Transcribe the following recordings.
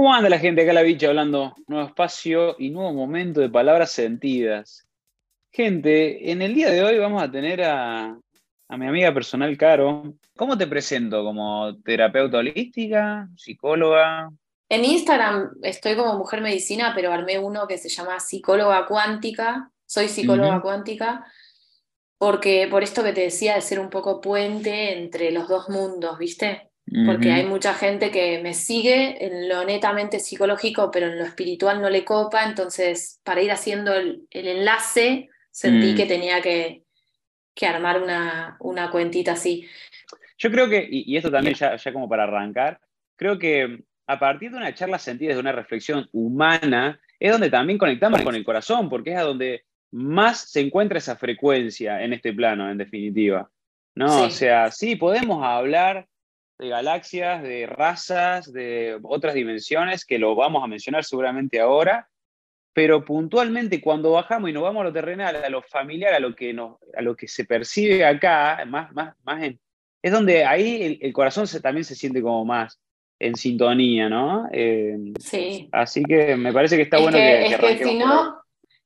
¿Cómo anda la gente acá la bicha hablando? Nuevo espacio y nuevo momento de palabras sentidas. Gente, en el día de hoy vamos a tener a, mi amiga personal Caro. ¿Cómo te presento? ¿Como terapeuta holística? ¿Psicóloga? En Instagram estoy como mujer medicina, pero armé uno que se llama psicóloga cuántica. Soy psicóloga cuántica porque por esto que te decía de ser un poco puente entre los dos mundos, ¿viste? Porque hay mucha gente que me sigue en lo netamente psicológico, pero en lo espiritual no le copa, entonces para ir haciendo el, enlace sentí mm. que tenía que, armar una, una, cuentita así. Yo creo que, y, esto también ya, ya, como para arrancar, creo que a partir de una charla sentida, de una reflexión humana, es donde también conectamos con el corazón, porque es a donde más se encuentra esa frecuencia en este plano, en definitiva. ¿no? O sea, sí, podemos hablar de galaxias, de razas, de otras dimensiones, que lo vamos a mencionar seguramente ahora, pero puntualmente cuando bajamos y nos vamos a lo terrenal, a lo familiar, a lo que, nos, a lo que se percibe acá, más, más, más es donde ahí el, corazón se, también se siente como más en sintonía, ¿no? Eh, sí. Así que me parece que está bueno que, es que si no,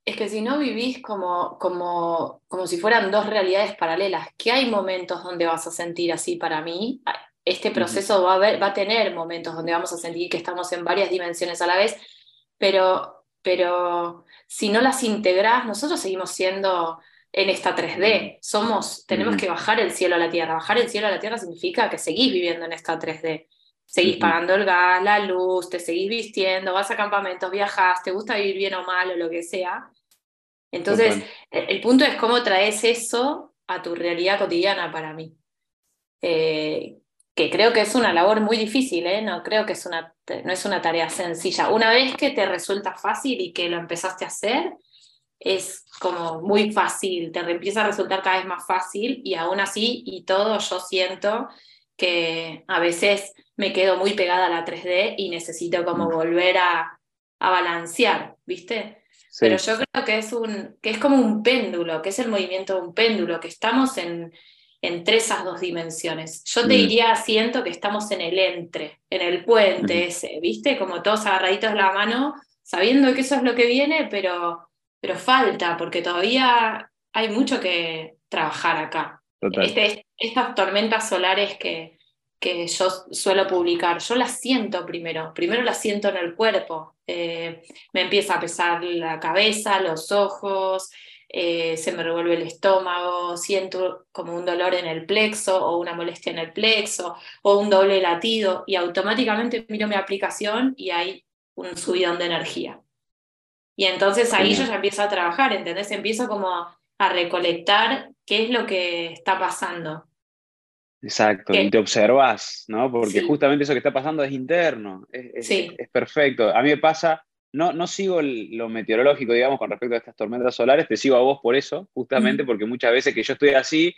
Es que si no vivís como, como, como si fueran dos realidades paralelas, que hay momentos donde vas a sentir así para mí, este proceso va a, va a tener momentos donde vamos a sentir que estamos en varias dimensiones a la vez, pero, pero si no las integrás, nosotros seguimos siendo en esta 3D. Somos, tenemos que bajar el cielo a la tierra. Bajar el cielo a la tierra significa que seguís viviendo en esta 3D. Seguís pagando el gas, la luz, te seguís vistiendo, vas a campamentos, viajas, te gusta vivir bien o mal o lo que sea. Entonces, el, punto es cómo traes eso a tu realidad cotidiana para mí. Eh, que creo que es una labor muy difícil, ¿eh? no creo que es una, no es una tarea sencilla. Una vez que te resulta fácil y que lo empezaste a hacer, es como muy fácil, te empieza a resultar cada vez más fácil y aún así y todo yo siento que a veces me quedo muy pegada a la 3D y necesito como mm. volver a, a balancear, ¿viste? Pero yo creo que es, un, que es como un péndulo, que es el movimiento de un péndulo, que estamos en, entre esas dos dimensiones. Yo te mm. diría, siento que estamos en el entre, en el puente ese, ¿viste? Como todos agarraditos de la mano, sabiendo que eso es lo que viene, pero, pero falta, porque todavía hay mucho que trabajar acá. Este, estas tormentas solares que, que yo suelo publicar, yo las siento primero, primero las siento en el cuerpo, eh, me empieza a pesar la cabeza, los ojos, eh, se me revuelve el estómago, siento como un dolor en el plexo o una molestia en el plexo o un doble latido y automáticamente miro mi aplicación y hay un subidón de energía. Y entonces ahí yo ya empiezo a trabajar, ¿entendés? Empiezo como a recolectar qué es lo que está pasando. Exacto, y te observas, ¿no? Porque justamente eso que está pasando es interno, es, es perfecto. A mí me pasa, no, no sigo lo meteorológico, digamos, con respecto a estas tormentas solares, te sigo a vos por eso, justamente, porque muchas veces que yo estoy así,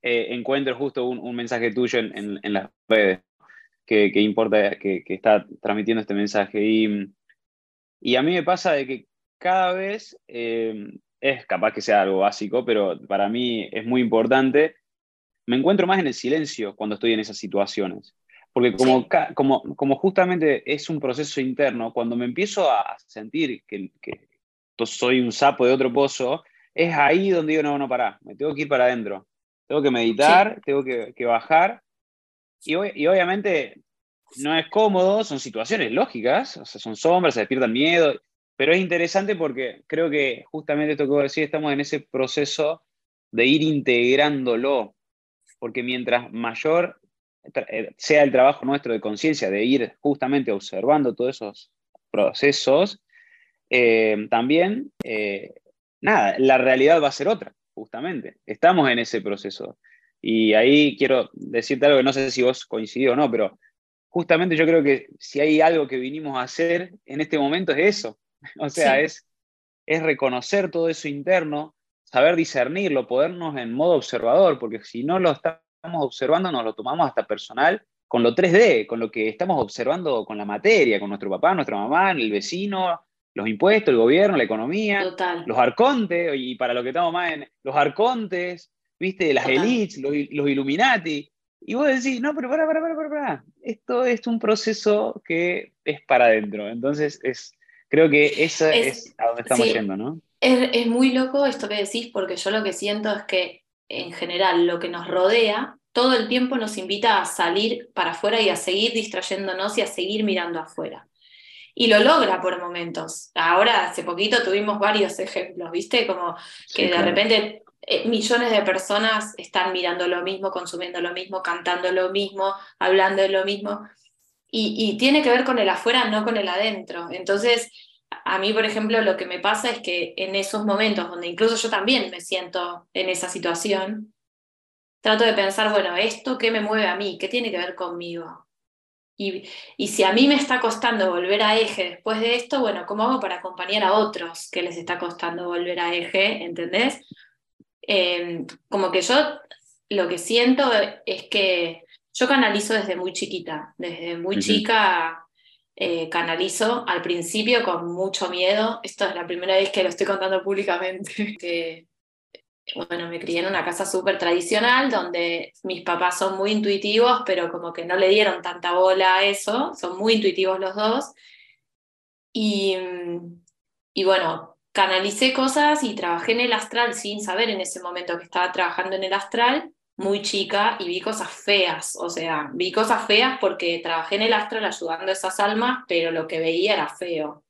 eh, encuentro justo un, mensaje tuyo en, las redes que, importa, que, está transmitiendo este mensaje. Y, y, a mí me pasa de que cada vez, eh, es capaz que sea algo básico, pero para mí es muy importante, me encuentro más en el silencio cuando estoy en esas situaciones. Porque como, como, como, justamente es un proceso interno, cuando me empiezo a sentir que, que soy un sapo de otro pozo, es ahí donde digo, no, no, pará, me tengo que ir para adentro. Tengo que meditar, tengo que, que bajar. Y, y, obviamente no es cómodo, son situaciones lógicas, o sea, son sombras, se despierta el miedo, pero es interesante porque creo que justamente esto que vos decís, estamos en ese proceso de ir integrándolo, porque mientras mayor sea el trabajo nuestro de conciencia, de ir justamente observando todos esos procesos, eh, también, eh, nada, la realidad va a ser otra, justamente. Estamos en ese proceso. Y ahí quiero decirte algo que no sé si vos coincidís o no, pero justamente yo creo que si hay algo que vinimos a hacer en este momento es eso. O sea, es, es reconocer todo eso interno, saber discernirlo, podernos en modo observador, porque si no lo estamos observando nos lo tomamos hasta personal con lo 3D, con lo que estamos observando con la materia, con nuestro papá, nuestra mamá, el vecino, los impuestos, el gobierno, la economía, los arcontes, y para lo que estamos más en los arcontes, ¿viste? Las elites, los, los, Illuminati. Y vos decís, no, pero para, para, para, para, para. Esto es un proceso que es para adentro. Entonces, es, creo que eso es, a donde estamos yendo, ¿no? Es, es muy loco esto que decís, porque yo lo que siento es que, en general, lo que nos rodea todo el tiempo nos invita a salir para afuera y a seguir distrayéndonos y a seguir mirando afuera. Y lo logra por momentos. Ahora, hace poquito tuvimos varios ejemplos, ¿viste? Como que de repente eh, millones de personas están mirando lo mismo, consumiendo lo mismo, cantando lo mismo, hablando de lo mismo. Y, tiene que ver con el afuera, no con el adentro. Entonces, a mí, por ejemplo, lo que me pasa es que en esos momentos donde incluso yo también me siento en esa situación, trato de pensar, bueno, ¿esto qué me mueve a mí? ¿Qué tiene que ver conmigo? Y, y, si a mí me está costando volver a eje después de esto, bueno, ¿cómo hago para acompañar a otros que les está costando volver a eje? ¿Entendés? Em, como que yo lo que siento es que yo canalizo desde muy chiquita, desde muy chica eh, canalizo al principio con mucho miedo. Esto es la primera vez que lo estoy contando públicamente, que bueno, me crié en una casa súper tradicional donde mis papás son muy intuitivos, pero como que no le dieron tanta bola a eso, son muy intuitivos los dos. Y, y bueno, canalicé cosas y trabajé en el astral sin saber en ese momento que estaba trabajando en el astral, muy chica, y vi cosas feas, o sea, vi cosas feas porque trabajé en el astral ayudando a esas almas, pero lo que veía era feo.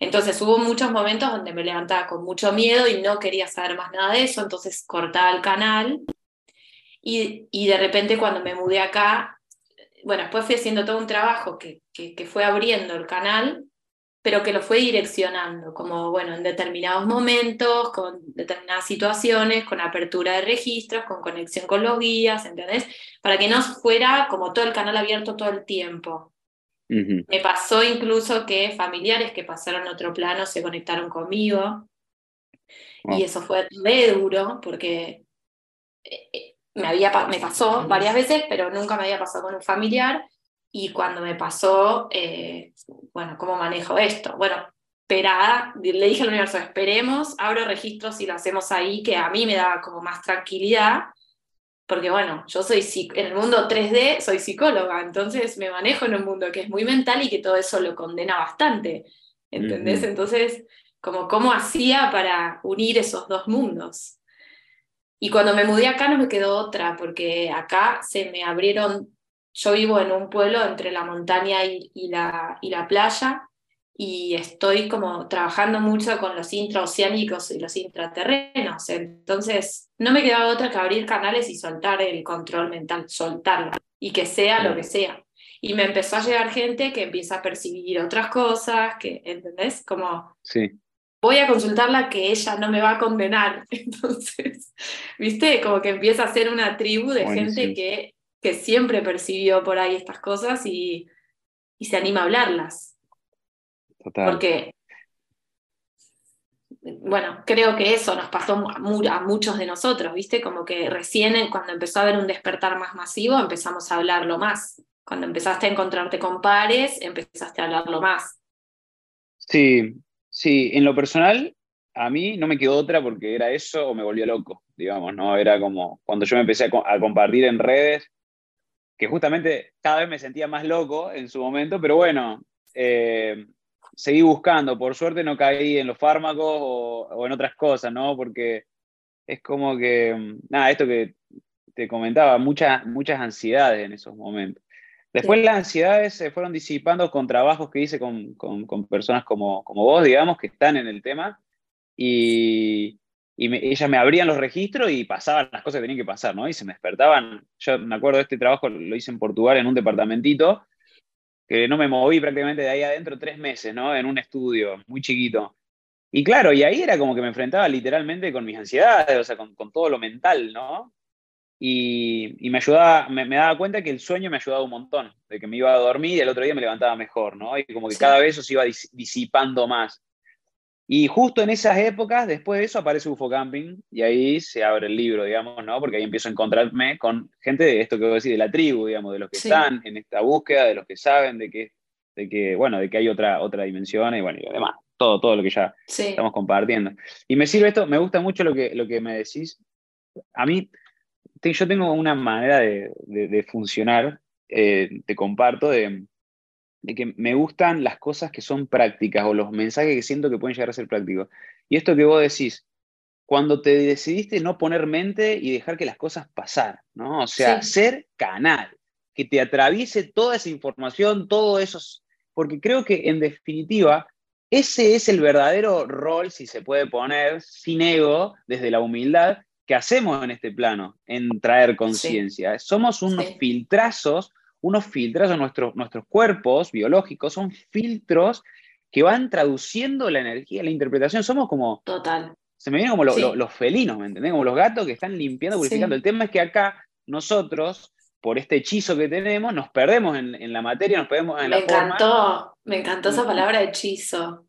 Entonces hubo muchos momentos donde me levantaba con mucho miedo y no quería saber más nada de eso, entonces cortaba el canal y, y de repente cuando me mudé acá, bueno, después fui haciendo todo un trabajo que, que, que, fue abriendo el canal, pero que lo fue direccionando, como bueno, en determinados momentos, con determinadas situaciones, con apertura de registros, con conexión con los guías, ¿entendés? Para que no fuera como todo el canal abierto todo el tiempo. Me pasó incluso que familiares que pasaron a otro plano se conectaron conmigo. Y eso fue re duro porque eh, eh, me, había, me pasó varias veces, pero nunca me había pasado con un familiar. Y cuando me pasó, eh, bueno, ¿cómo manejo esto? Bueno, espera, le dije al universo, esperemos, abro registros y lo hacemos ahí, que a mí me daba como más tranquilidad porque bueno, yo soy en el mundo 3D soy psicóloga, entonces me manejo en un mundo que es muy mental y que todo eso lo condena bastante, ¿entendés? Entonces, como cómo hacía para unir esos dos mundos. Y cuando me mudé acá no me quedó otra, porque acá se me abrieron, yo vivo en un pueblo entre la montaña y, la, y la playa, y estoy como trabajando mucho con los intraoceánicos y los intraterrenos. Entonces, no me quedaba otra que abrir canales y soltar el control mental, soltarlo y que sea lo que sea. Y me empezó a llegar gente que empieza a percibir otras cosas, que, ¿entendés? Como, sí. voy a consultarla que ella no me va a condenar. Entonces, ¿viste? Como que empieza a ser una tribu de gente que, que siempre percibió por ahí estas cosas y, y se anima a hablarlas. Porque, bueno, creo que eso nos pasó a muchos de nosotros, ¿viste? Como que recién cuando empezó a haber un despertar más masivo, empezamos a hablarlo más. Cuando empezaste a encontrarte con pares, empezaste a hablarlo más. Sí, sí, en lo personal, a mí no me quedó otra porque era eso o me volvió loco, digamos, ¿no? Era como cuando yo me empecé a, compartir en redes, que justamente cada vez me sentía más loco en su momento, pero bueno, eh, seguí buscando. Por suerte no caí en los fármacos o, en otras cosas, ¿no? Porque es como que, nada, esto que te comentaba, muchas, muchas ansiedades en esos momentos. Después las ansiedades se fueron disipando con trabajos que hice con, con, personas como, como, vos, digamos, que están en el tema, y, y ellas me abrían los registros y pasaban las cosas que tenían que pasar, ¿no? Y se me despertaban. Yo me acuerdo de este trabajo, lo hice en Portugal, en un departamentito, que no me moví prácticamente de ahí adentro tres meses, ¿no? En un estudio muy chiquito. Y claro, y ahí era como que me enfrentaba literalmente con mis ansiedades, o sea, con, todo lo mental, ¿no? Y, me ayudaba, me, daba cuenta que el sueño me ayudaba un montón, de que me iba a dormir y el otro día me levantaba mejor, ¿no? Y como que cada vez eso se iba disipando más. Y justo en esas épocas, después de eso, aparece UFO Camping y ahí se abre el libro, digamos, ¿no? Porque ahí empiezo a encontrarme con gente de esto que voy a decir, de la tribu, digamos, de los que están en esta búsqueda, de los que saben de que, de que bueno, de que hay otra, otra dimensión y bueno, y además, todo, todo lo que ya estamos compartiendo. Y me sirve esto, me gusta mucho lo que, lo que me decís. A mí, yo tengo una manera de, funcionar, eh, te comparto, de, que me gustan las cosas que son prácticas o los mensajes que siento que pueden llegar a ser prácticos. Y esto que vos decís, cuando te decidiste no poner mente y dejar que las cosas pasar, ¿no? O sea, ser canal, que te atraviese toda esa información, todo eso, porque creo que en definitiva ese es el verdadero rol, si se puede poner, sin ego, desde la humildad, que hacemos en este plano, en traer conciencia. Somos unos filtrazos, unos filtrazos, nuestros, nuestros cuerpos biológicos son filtros que van traduciendo la energía, la interpretación. Somos como... Total. Se me vienen como los felinos, ¿me entendés? Como los gatos que están limpiando, purificando. El tema es que acá nosotros, por este hechizo que tenemos, nos perdemos en, la materia, nos perdemos en me encantó, Me encantó esa palabra hechizo.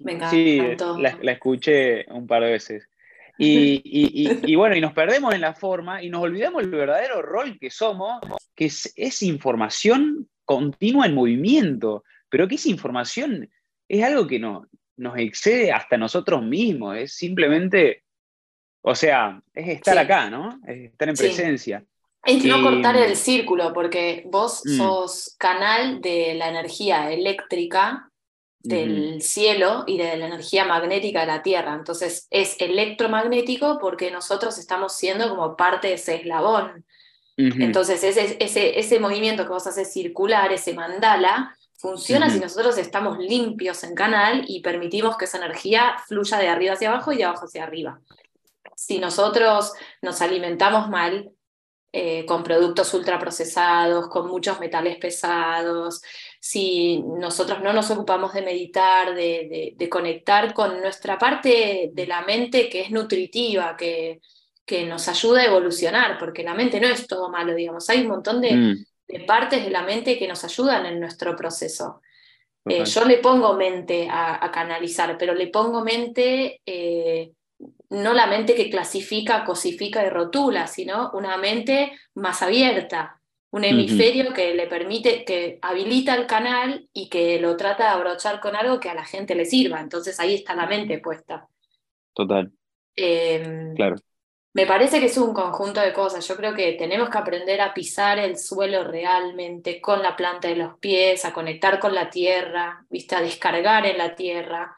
me encantó. Sí, la, la, escuché un par de veces. Y, bueno, y nos perdemos en la forma y nos olvidamos el verdadero rol que somos, que es, información continua en movimiento, pero que esa información es algo que no, nos excede hasta nosotros mismos, es simplemente, o sea, es estar acá, ¿no? Es estar en presencia. Es no cortar el círculo, porque vos mm. sos canal de la energía eléctrica del cielo y de la energía magnética de la Tierra. Entonces es electromagnético porque nosotros estamos siendo como parte de ese eslabón. Entonces ese, ese, ese movimiento que vos haces circular, ese mandala, funciona si nosotros estamos limpios en canal y permitimos que esa energía fluya de arriba hacia abajo y de abajo hacia arriba. Si nosotros nos alimentamos mal, eh, con productos ultraprocesados, con muchos metales pesados, si nosotros no nos ocupamos de meditar, de, conectar con nuestra parte de la mente que es nutritiva, que, que, nos ayuda a evolucionar, porque la mente no es todo malo, digamos, hay un montón de, mm. partes de la mente que nos ayudan en nuestro proceso. Eh, yo le pongo mente a, canalizar, pero le pongo mente, eh, no la mente que clasifica, cosifica y rotula, sino una mente más abierta, un hemisferio que le permite, que habilita el canal y que lo trata de abrochar con algo que a la gente le sirva. Entonces ahí está la mente puesta. Total. Em, claro. Me parece que es un conjunto de cosas. Yo creo que tenemos que aprender a pisar el suelo realmente con la planta de los pies, a conectar con la tierra, ¿viste? a descargar en la tierra,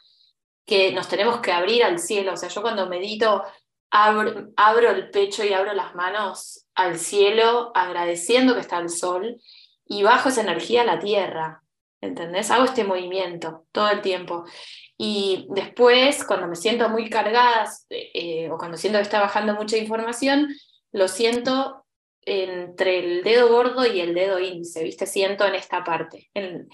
que nos tenemos que abrir al cielo. O sea, yo cuando medito abro, abro el pecho y abro las manos al cielo agradeciendo que está el sol y bajo esa energía a la tierra. ¿Entendés? Hago este movimiento todo el tiempo. Y después, cuando me siento muy cargada eh, o cuando siento que está bajando mucha información, lo siento entre el dedo gordo y el dedo índice, ¿viste? Siento en esta parte, en,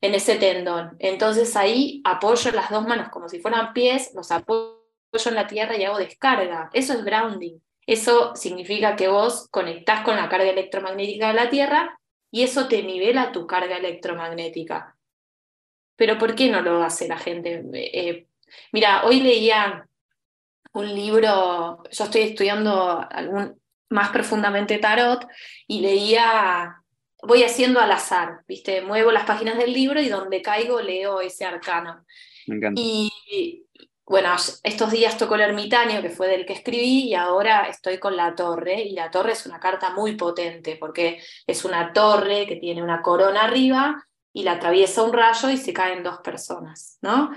en ese tendón. Entonces ahí apoyo las dos manos como si fueran pies, los apoyo en la tierra y hago descarga. Eso es grounding. Eso significa que vos conectás con la carga electromagnética de la Tierra y eso te nivela tu carga electromagnética. Pero ¿por qué no lo hace la gente? Eh, mira, hoy leía un libro, yo estoy estudiando algún, más profundamente tarot y leía, voy haciendo al azar, ¿viste? Muevo las páginas del libro y donde caigo leo ese arcano. Me encanta. Y, bueno, estos días tocó el ermitaño, que fue del que escribí, y ahora estoy con la torre, y la torre es una carta muy potente, porque es una torre que tiene una corona arriba, y la atraviesa un rayo y se caen dos personas, ¿no?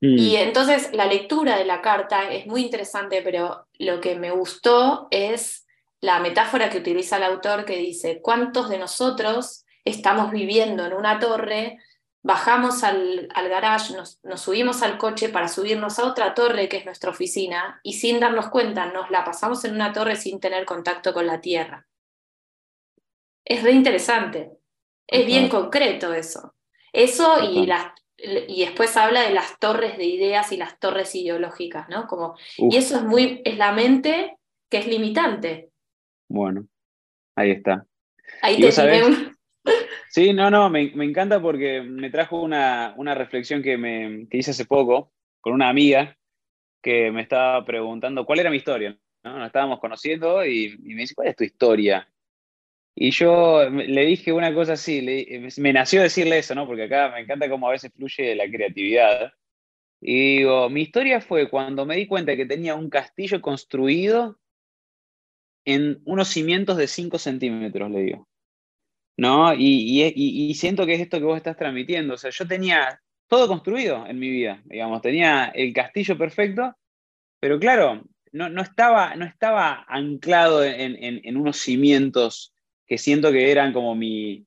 Y mm. entonces la lectura de la carta es muy interesante, pero lo que me gustó es la metáfora que utiliza el autor que dice, ¿cuántos de nosotros estamos viviendo en una torre bajamos al, al garage, nos, subimos al coche para subirnos a otra torre que es nuestra oficina y sin darnos cuenta nos la pasamos en una torre sin tener contacto con la tierra. Es re interesante, es bien concreto eso. Eso y, las, y después habla de las torres de ideas y las torres ideológicas, ¿no? Como, y eso es, muy, es la mente que es limitante. Bueno, ahí está. Ahí te tiene Sí, no, no, me, encanta porque me trajo una, reflexión que, me, hice hace poco con una amiga que me estaba preguntando cuál era mi historia. ¿no? Nos estábamos conociendo y, me dice, ¿cuál es tu historia? Y yo le dije una cosa así, me nació decirle eso, ¿no? Porque acá me encanta cómo a veces fluye la creatividad. Y digo, mi historia fue cuando me di cuenta que tenía un castillo construido en unos cimientos de 5 centímetros, le digo. ¿No? Y, y, siento que es esto que vos estás transmitiendo. O sea, yo tenía todo construido en mi vida, digamos, tenía el castillo perfecto, pero claro, no, no, estaba, no estaba anclado en, en, unos cimientos que siento que eran como mi,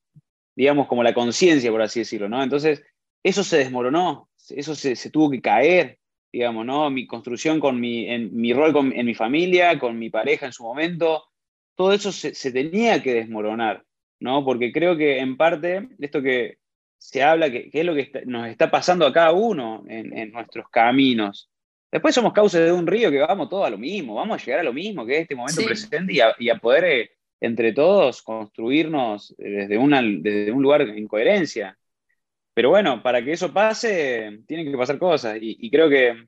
digamos, como la conciencia, por así decirlo, ¿no? Entonces, eso se desmoronó, eso se, se, tuvo que caer, digamos, ¿no? Mi construcción con mi, en, mi rol con, en mi familia, con mi pareja en su momento, todo eso se, se tenía que desmoronar, ¿no? Porque creo que en parte, esto que se habla, que, es lo que nos está pasando a cada uno en, en, nuestros caminos. Después somos causa de un río que vamos todos a lo mismo, vamos a llegar a lo mismo, que es este momento presente y a, y a poder eh, entre todos construirnos desde, una, desde un lugar en coherencia. Pero bueno, para que eso pase, tienen que pasar cosas. Y, creo que,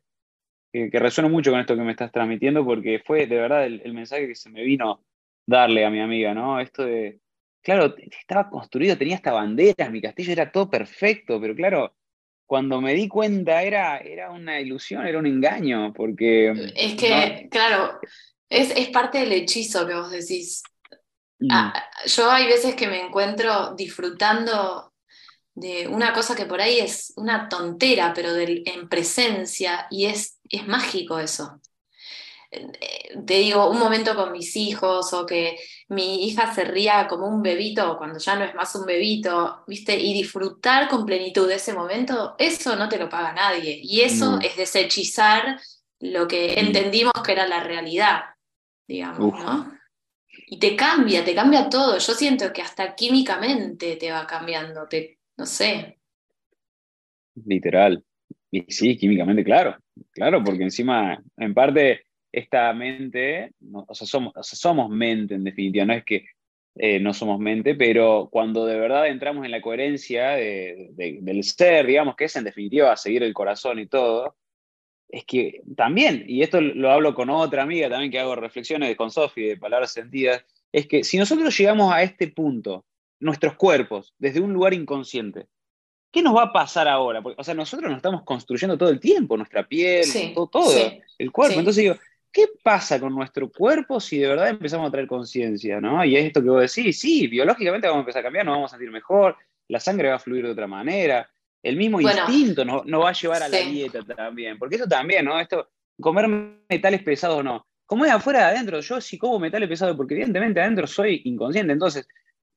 que, resueno mucho con esto que me estás transmitiendo, porque fue de verdad el, mensaje que se me vino darle a mi amiga, ¿no? Esto de, claro, estaba construido, tenía hasta banderas, mi castillo era todo perfecto, pero claro, cuando me di cuenta era, era una ilusión, era un engaño, porque... Es que, claro, es, es, parte del hechizo que vos decís. Mm. Ah, yo hay veces que me encuentro disfrutando de una cosa que por ahí es una tontera, pero en presencia, y es, es mágico eso. Te digo, un momento con mis hijos o que mi hija se ría como un bebito cuando ya no es más un bebito, ¿viste? Y disfrutar con plenitud de ese momento, eso no te lo paga nadie. Y eso es desechizar lo que entendimos que era la realidad, digamos, ¿no? Y te cambia, te cambia todo. Yo siento que hasta químicamente te va cambiando, te, no sé. Literal. Y sí, químicamente, claro, claro, porque encima, en parte, esta mente, o, sea, somos, somos mente en definitiva, no es que eh, no somos mente, pero cuando de verdad entramos en la coherencia del ser, digamos, que es en definitiva seguir el corazón y todo, es que también, y esto lo hablo con otra amiga también que hago reflexiones con Sofi de palabras sentidas, es que si nosotros llegamos a este punto nuestros cuerpos desde un lugar inconsciente. ¿Qué nos va a pasar ahora? Porque, o sea, nosotros nos estamos construyendo todo el tiempo, nuestra piel, todo, el cuerpo. Entonces digo, ¿qué pasa con nuestro cuerpo si de verdad empezamos a traer conciencia? ¿no? Y es esto que vos decís, sí, biológicamente vamos a empezar a cambiar, nos vamos a sentir mejor, la sangre va a fluir de otra manera, el mismo instinto nos, va a llevar a la dieta también, porque eso también, ¿no? Esto, comer metales pesados no. Como es afuera de adentro, yo sí como metales pesados, porque evidentemente adentro soy inconsciente, entonces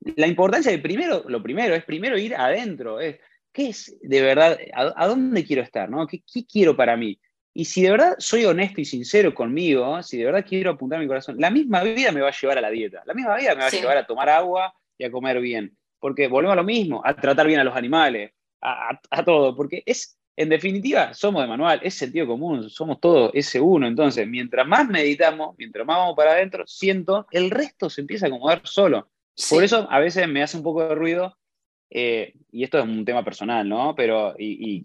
la importancia de primero, lo primero es primero ir adentro, es qué es de verdad, a, dónde quiero estar, ¿no? ¿Qué, quiero para mí? Y si de verdad soy honesto y sincero conmigo, si de verdad quiero apuntar mi corazón, la misma vida me va a llevar a la dieta, la misma vida me va a llevar a tomar agua y a comer bien, porque volvemos a lo mismo, a tratar bien a los animales, a, a todo, porque es, en definitiva, somos de manual, es sentido común, somos todos ese uno. Entonces, mientras más meditamos, mientras más vamos para adentro, siento, el resto se empieza a acomodar solo. Por eso a veces me hace un poco de ruido, eh, y esto es un tema personal, ¿no? Pero, y,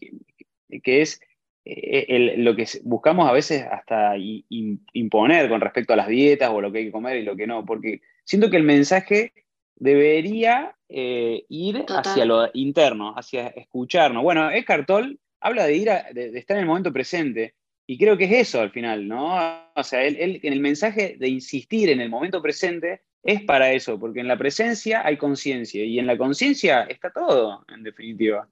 que es eh, lo que buscamos a veces hasta imponer con respecto a las dietas o lo que hay que comer y lo que no, porque siento que el mensaje debería eh, ir hacia lo interno, hacia escucharnos. Bueno, Eckhart Tolle habla de ir de, estar en el momento presente. Y creo que es eso al final, ¿no? O sea, él, en el mensaje de insistir en el momento presente es para eso, porque en la presencia hay conciencia y en la conciencia está todo, en definitiva.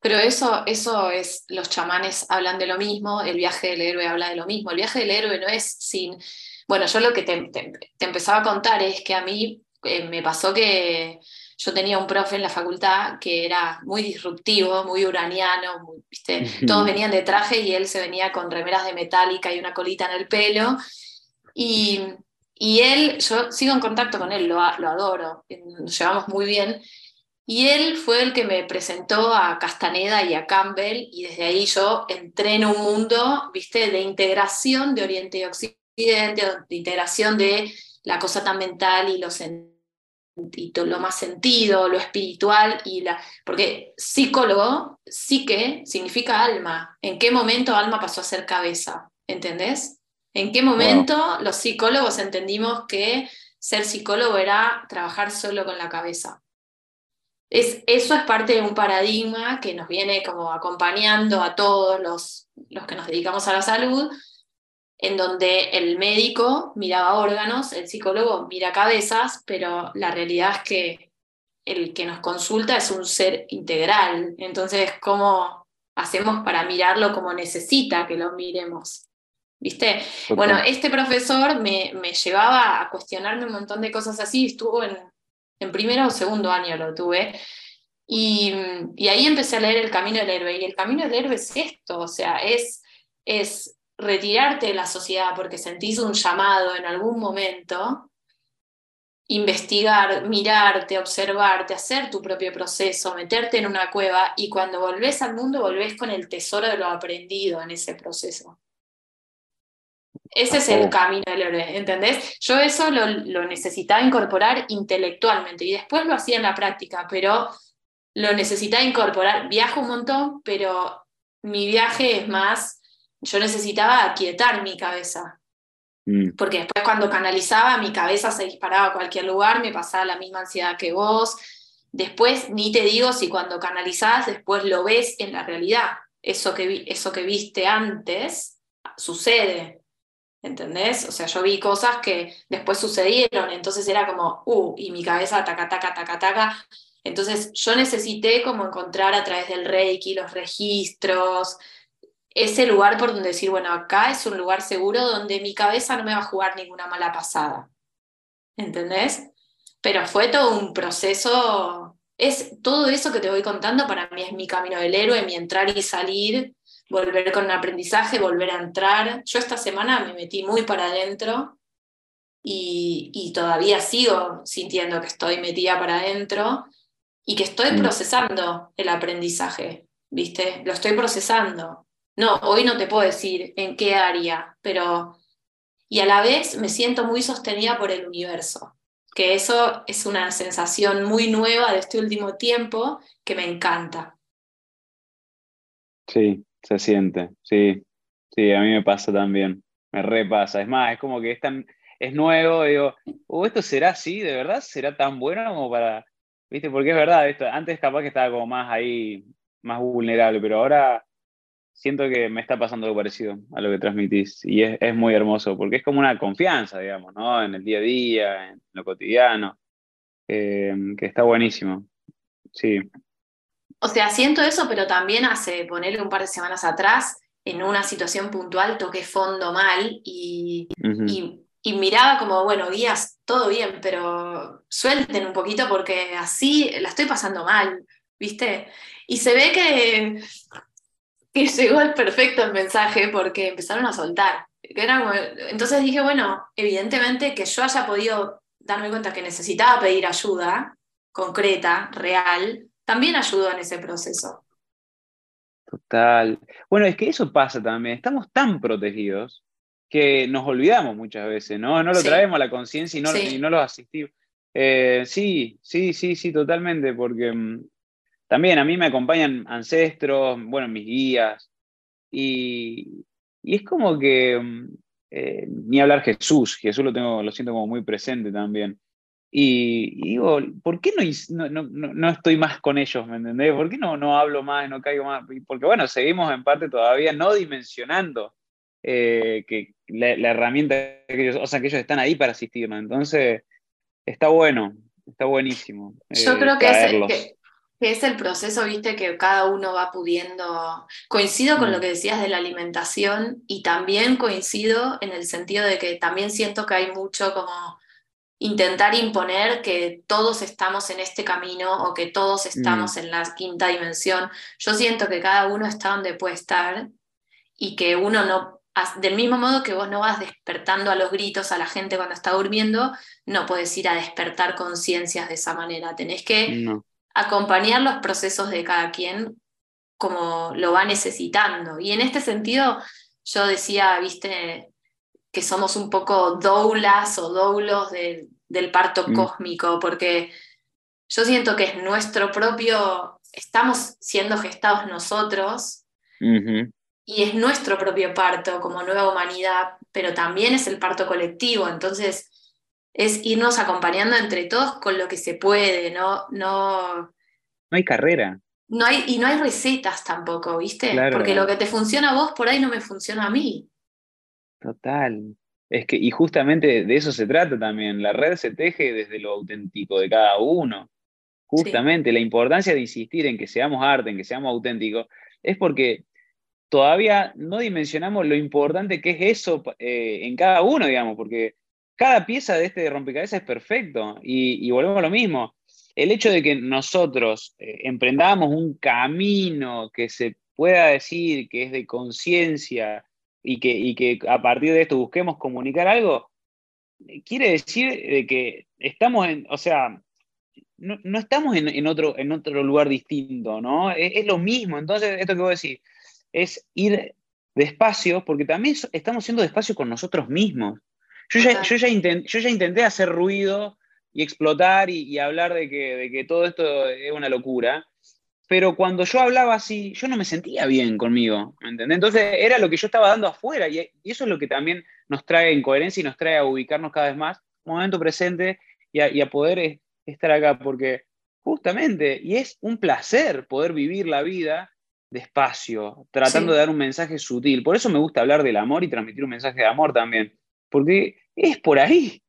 Pero eso, eso es, los chamanes hablan de lo mismo, el viaje del héroe habla de lo mismo, el viaje del héroe no es sin, bueno, yo lo que te, empezaba a contar es que a mí eh, me pasó que yo tenía un profe en la facultad que era muy disruptivo, muy uraniano, ¿viste? todos venían de traje y él se venía con remeras de metálica y una colita en el pelo y, él, yo sigo en contacto con él, lo, lo adoro, nos llevamos muy bien. Y él fue el que me presentó a Castaneda y a Campbell, y desde ahí yo entré en un mundo, viste, de integración de Oriente y Occidente, de integración de la cosa tan mental y lo, lo más sentido, lo espiritual, y la, porque psicólogo, psique, significa alma. ¿En qué momento alma pasó a ser cabeza? ¿Entendés? ¿En qué momento los psicólogos entendimos que ser psicólogo era trabajar solo con la cabeza? Es, eso es parte de un paradigma que nos viene como acompañando a todos los, los que nos dedicamos a la salud, en donde el médico miraba órganos, el psicólogo mira cabezas, pero la realidad es que el que nos consulta es un ser integral. Entonces, ¿cómo hacemos para mirarlo como necesita que lo miremos? ¿Viste? Bueno, este profesor me, me, llevaba a cuestionarme un montón de cosas así, estuvo en, en primero o segundo año lo tuve, y, ahí empecé a leer El Camino del Héroe, y El Camino del Héroe es esto, o sea, es, es retirarte de la sociedad porque sentís un llamado en algún momento, investigar, mirarte, observarte, hacer tu propio proceso, meterte en una cueva, y cuando volvés al mundo volvés con el tesoro de lo aprendido en ese proceso. Ese es el camino del héroe, ¿entendés? Yo eso lo, necesitaba incorporar intelectualmente y después lo hacía en la práctica, pero lo necesitaba incorporar. Viajo un montón, pero mi viaje es más, yo necesitaba aquietar mi cabeza. Mm. Porque después cuando canalizaba, mi cabeza se disparaba a cualquier lugar, me pasaba la misma ansiedad que vos. Después, ni te digo si cuando canalizás, después lo ves en la realidad. Eso que, eso que viste antes sucede. ¿Entendés? O sea, yo vi cosas que después sucedieron, entonces era como, uh, y mi cabeza taca, taca, taca, taca. Entonces yo necesité como encontrar a través del Reiki los registros, ese lugar por donde decir, bueno, acá es un lugar seguro donde mi cabeza no me va a jugar ninguna mala pasada. ¿Entendés? Pero fue todo un proceso, es todo eso que te voy contando para mí es mi camino del héroe, mi entrar y salir volver con un aprendizaje, volver a entrar. Yo esta semana me metí muy para adentro y, todavía sigo sintiendo que estoy metida para adentro y que estoy mm. procesando el aprendizaje, ¿viste? Lo estoy procesando. No, hoy no te puedo decir en qué área, pero... Y a la vez me siento muy sostenida por el universo, que eso es una sensación muy nueva de este último tiempo que me encanta. Sí, se siente, sí. Sí, a mí me pasa también. Me repasa. Es más, es como que es, tan, es nuevo, digo, ¿o oh, esto será así? ¿De verdad? ¿Será tan bueno como para.? ¿Viste? Porque es verdad, esto, antes capaz que estaba como más ahí, más vulnerable, pero ahora siento que me está pasando algo parecido a lo que transmitís. Y es, es muy hermoso, porque es como una confianza, digamos, ¿no? En el día a día, en lo cotidiano, eh, que está buenísimo. Sí. O sea, siento eso, pero también hace ponerle un par de semanas atrás, en una situación puntual, toqué fondo mal y, y, miraba como, bueno, guías, todo bien, pero suelten un poquito porque así la estoy pasando mal, ¿viste? Y se ve que, que llegó el perfecto mensaje porque empezaron a soltar. entonces dije, bueno, evidentemente que yo haya podido darme cuenta que necesitaba pedir ayuda concreta, real, también ayudó en ese proceso. Total. Bueno, es que eso pasa también. Estamos tan protegidos que nos olvidamos muchas veces, ¿no? No lo traemos a la conciencia y, no, no lo asistimos. Eh, sí, sí, sí, sí, totalmente, porque mm, también a mí me acompañan ancestros, bueno, mis guías, y, es como que, mm, eh, ni hablar Jesús, Jesús lo tengo, lo siento como muy presente también. Y, digo, ¿por qué no, no, no, estoy más con ellos? ¿Me entendés? ¿Por qué no, no hablo más, no caigo más? Porque bueno, seguimos en parte todavía no dimensionando eh, que la, herramienta que ellos, o sea, que ellos están ahí para asistirnos. Entonces, está bueno, está buenísimo. Yo eh, creo que es, que, es, el proceso, viste, que cada uno va pudiendo. Coincido con lo mm. que decías de la alimentación y también coincido en el sentido de que también siento que hay mucho como intentar imponer que todos estamos en este camino o que todos estamos mm. en la quinta dimensión. Yo siento que cada uno está donde puede estar y que uno no, del mismo modo que vos no vas despertando a los gritos a la gente cuando está durmiendo, no puedes ir a despertar conciencias de esa manera. Tenés que acompañar los procesos de cada quien como lo va necesitando. Y en este sentido, yo decía, viste, que somos un poco doulas o doulos del parto mm. cósmico, porque yo siento que es nuestro propio, estamos siendo gestados nosotros y es nuestro propio parto como nueva humanidad, pero también es el parto colectivo, entonces es irnos acompañando entre todos con lo que se puede, no... No, no hay carrera. No hay, y no hay recetas tampoco, ¿viste? Porque lo que te funciona a vos por ahí no me funciona a mí. Total. Es que, y justamente de eso se trata también. La red se teje desde lo auténtico de cada uno. Justamente la importancia de insistir en que seamos arte, en que seamos auténticos, es porque todavía no dimensionamos lo importante que es eso eh, en cada uno, digamos, porque cada pieza de este rompecabezas es perfecto. Y, volvemos a lo mismo. El hecho de que nosotros eh, emprendamos un camino que se pueda decir que es de conciencia y que, y que a partir de esto busquemos comunicar algo, quiere decir de que estamos en, o sea, no, estamos en, otro, en otro lugar distinto, ¿no? Es, lo mismo. Entonces, esto que voy a decir es ir despacio, porque también estamos siendo despacio con nosotros mismos. Yo ya, yo ya, intenté hacer ruido y explotar y, hablar de que, de que, todo esto es una locura, pero cuando yo hablaba así, yo no me sentía bien conmigo, ¿me entendés? Entonces era lo que yo estaba dando afuera y, eso es lo que también nos trae en coherencia y nos trae a ubicarnos cada vez más, momento presente y a, y a poder estar acá, porque justamente, y es un placer poder vivir la vida despacio, tratando de dar un mensaje sutil. Por eso me gusta hablar del amor y transmitir un mensaje de amor también, porque es por ahí,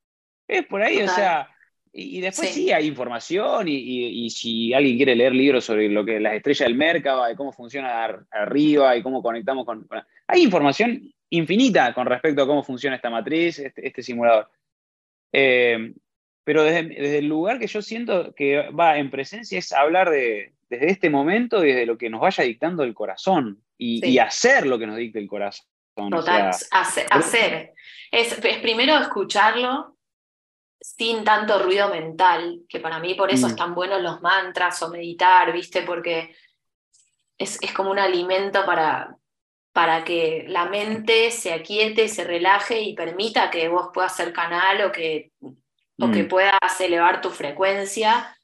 es por ahí, o sea, y, después sí. hay información y, si alguien quiere leer libros sobre lo que las estrellas del mercado, y cómo funciona arriba y cómo conectamos con... Hay información infinita con respecto a cómo funciona esta matriz, este, este simulador. Eh, pero desde, el lugar que yo siento que va en presencia es hablar de, desde este momento, desde lo que nos vaya dictando el corazón y, hacer lo que nos dicte el corazón. Total, hacer. Es, primero escucharlo sin tanto ruido mental, que para mí por eso mm. están buenos los mantras o meditar, ¿viste? Porque es, como un alimento para, para que la mente se aquiete, se relaje y permita que vos puedas ser canal o que o que mm. puedas elevar tu frecuencia,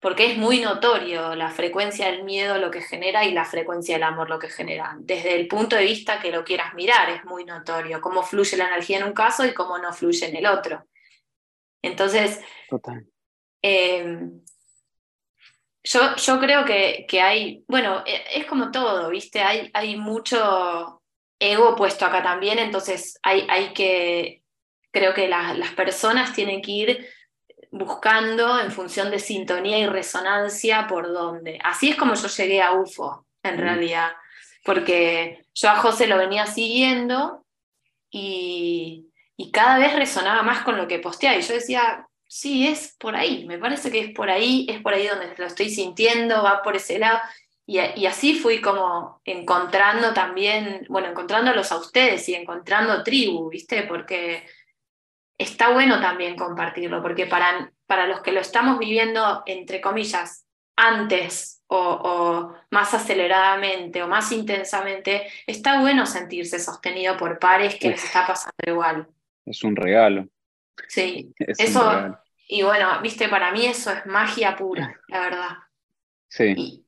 porque es muy notorio la frecuencia del miedo lo que genera y la frecuencia del amor lo que genera. Desde el punto de vista que lo quieras mirar, es muy notorio cómo fluye la energía en un caso y cómo no fluye en el otro. Entonces, em, yo, yo, creo que, que, hay, bueno, e, es como todo, ¿viste? Hay, hay mucho ego puesto acá también, entonces hay, hay que creo que las personas tienen que ir buscando en función de sintonía y resonancia por dónde. Así es como yo llegué a UFO, en mm. realidad, porque yo a José lo venía siguiendo y, cada vez resonaba más con lo que posteaba y yo decía, sí, es por ahí, me parece que es por ahí, es por ahí donde lo estoy sintiendo, va por ese lado. Y, y, así fui como encontrando también, bueno, encontrándolos a ustedes y encontrando tribu, ¿viste? Porque está bueno también compartirlo, porque para, para los que lo estamos viviendo, entre comillas, antes o, más aceleradamente o más intensamente, está bueno sentirse sostenido por pares que les está pasando igual. Es un regalo. Sí, eso, y bueno, viste, para mí eso es magia pura, la verdad. Sí.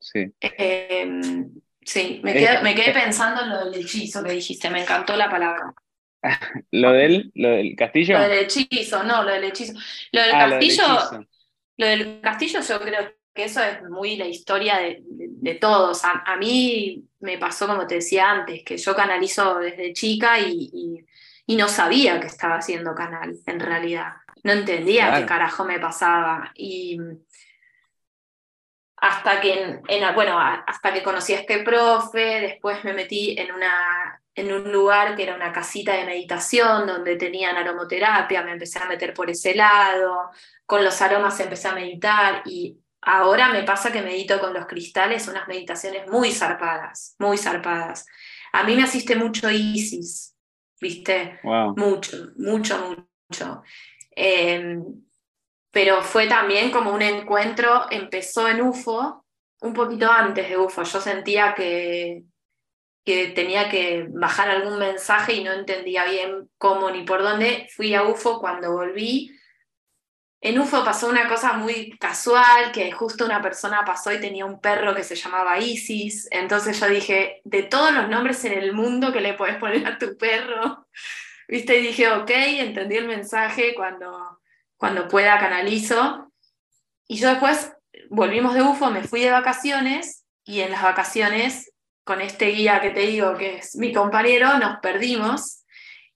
sí. Em, sí, me quedé, me quedé pensando en lo del hechizo que dijiste, me encantó la palabra. ¿Lo del, ¿Lo del castillo? Lo del hechizo, no, lo del hechizo. Lo del ah, castillo, lo, del castillo yo creo que eso es muy la historia de, todos. A, mí me pasó, como te decía antes, que yo canalizo desde chica y, no sabía que estaba haciendo canal, en realidad. No entendía qué carajo me pasaba. Y hasta que, bueno, hasta que conocí a este profe, después me metí en una en un lugar que era una casita de meditación donde tenían aromoterapia, me empecé a meter por ese lado, con los aromas empecé a meditar y ahora me pasa que medito con los cristales unas meditaciones muy zarpadas, muy zarpadas. A mí me asiste mucho Isis, ¿viste? Mucho, mucho, mucho. Em, pero fue también como un encuentro, empezó en UFO, un poquito antes de UFO, yo sentía que, que tenía que bajar algún mensaje y no entendía bien cómo ni por dónde. Fui a UFO cuando volví. En UFO pasó una cosa muy casual, que justo una persona pasó y tenía un perro que se llamaba Isis. Entonces yo dije, de todos los nombres en el mundo que le puedes poner a tu perro, ¿viste? Y dije, ok, entendí el mensaje, cuando, cuando pueda canalizo. Y yo después volvimos de UFO, me fui de vacaciones y en las vacaciones con este guía que te digo, que es mi compañero, nos perdimos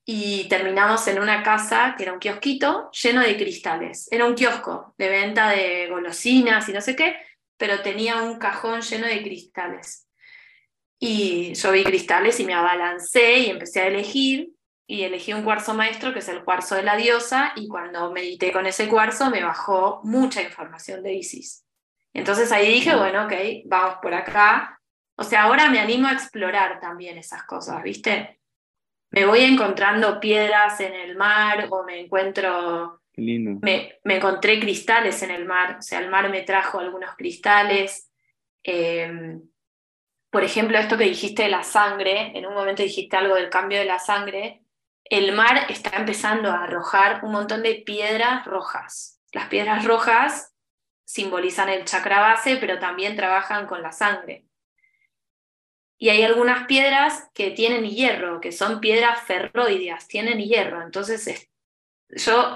y terminamos en una casa que era un kiosquito lleno de cristales. Era un kiosco de venta de golosinas y no sé qué, pero tenía un cajón lleno de cristales. Y yo vi cristales y me abalancé y empecé a elegir y elegí un cuarzo maestro que es el cuarzo de la diosa y cuando medité con ese cuarzo me bajó mucha información de Isis. Entonces ahí dije, bueno, ok, vamos por acá. O sea, ahora me animo a explorar también esas cosas, ¿viste? Me voy encontrando piedras en el mar o me encuentro... lindo. Me, me, encontré cristales en el mar, o sea, el mar me trajo algunos cristales. Em, por ejemplo, esto que dijiste de la sangre, en un momento dijiste algo del cambio de la sangre, el mar está empezando a arrojar un montón de piedras rojas. Las piedras rojas simbolizan el chakra base, pero también trabajan con la sangre. Y hay algunas piedras que tienen hierro, que son piedras ferroideas, tienen hierro. Entonces, yo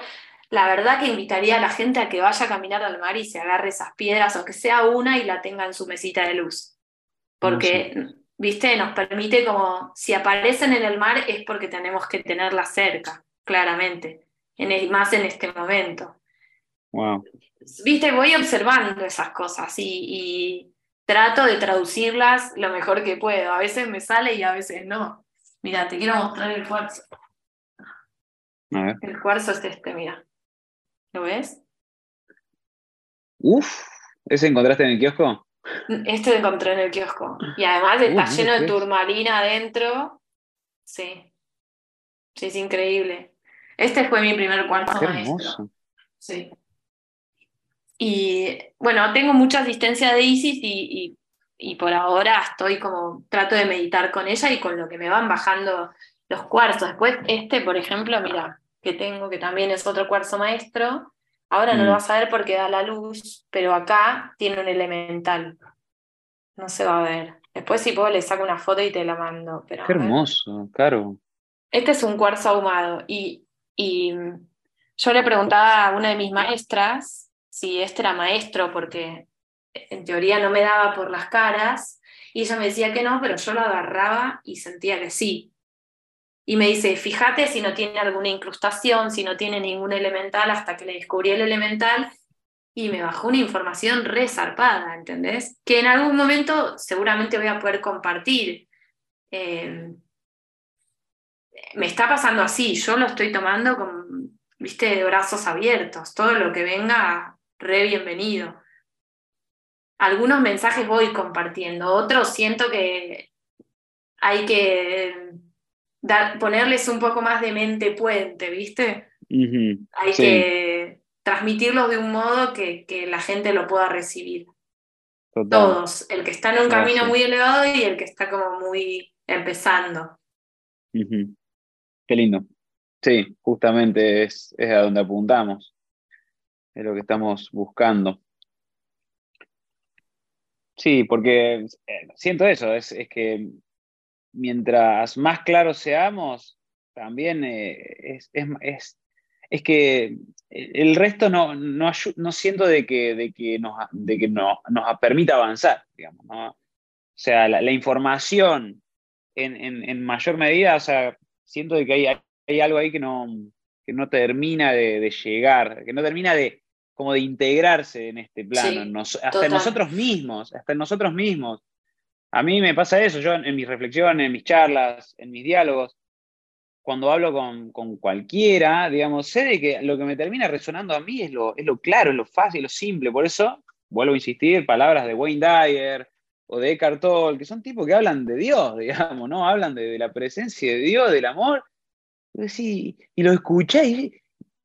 la verdad que invitaría a la gente a que vaya a caminar al mar y se agarre esas piedras, o que sea una y la tenga en su mesita de luz. Porque ¿viste? Nos permite como, si aparecen en el mar es porque tenemos que tenerla cerca, claramente, en más en este momento. Wow. ¿Viste? Voy observando esas cosas y, trato de traducirlas lo mejor que puedo. A veces me sale y a veces no. Mira, te quiero mostrar el cuarzo. El cuarzo es este, mira. ¿Lo ves? Uf, ¿ese encontraste en el kiosco? Este lo encontré en el kiosco. Y además está lleno de turmalina adentro. Sí. Sí, es increíble. Este fue mi primer cuarzo maestro. Sí. Y bueno, tengo mucha asistencia de Isis y, y, por ahora estoy como, trato de meditar con ella y con lo que me van bajando los cuarzos. Después este, por ejemplo, mira, que tengo, que también es otro cuarzo maestro, Ahora no lo mm. vas a ver porque da la luz, pero acá tiene un elemental. No se va a ver. Después si puedo le saco una foto y te la mando. Pero, Qué hermoso, claro. Este es un cuarzo ahumado y, y yo le preguntaba a una de mis maestras si este era maestro porque en teoría no me daba por las caras y ella me decía que no, pero yo lo agarraba y sentía que sí y me dice, fíjate si no tiene alguna incrustación, si no tiene ningún elemental, hasta que le descubrí el elemental y me bajó una información resarpada, ¿entendés? Que en algún momento seguramente voy a poder compartir. Eh, me está pasando así, yo lo estoy tomando con, viste, de brazos abiertos, todo lo que venga, re bienvenido. Algunos mensajes voy compartiendo, otros siento que hay que ponerles un poco más de mente puente, ¿viste? Hay que transmitirlos de un modo que, la gente lo pueda recibir. Todos, el que está en un camino muy elevado y el que está como muy empezando. Qué lindo. Sí, justamente es, es a donde apuntamos. Es lo que estamos buscando. Sí, porque eh, siento eso, es, es que mientras más claros seamos, también eh, es, es, que el resto no, no, no siento de que, de que, nos, de que nos permita avanzar, digamos. O sea, la, información en, en, mayor medida, o sea, siento de que hay, hay algo ahí que no, que no termina de, llegar, que no termina de como de integrarse en este plano, hasta en nosotros mismos, hasta en nosotros mismos. A mí me pasa eso, yo en, mis reflexiones, en mis charlas, en mis diálogos, cuando hablo con, cualquiera, digamos, sé de que lo que me termina resonando a mí es lo, es lo claro, es lo fácil, lo simple. Por eso, vuelvo a insistir, palabras de Wayne Dyer o de Eckhart Tolle, que son tipos que hablan de Dios, digamos, ¿no? Hablan de, la presencia de Dios, del amor. Y, y lo escuché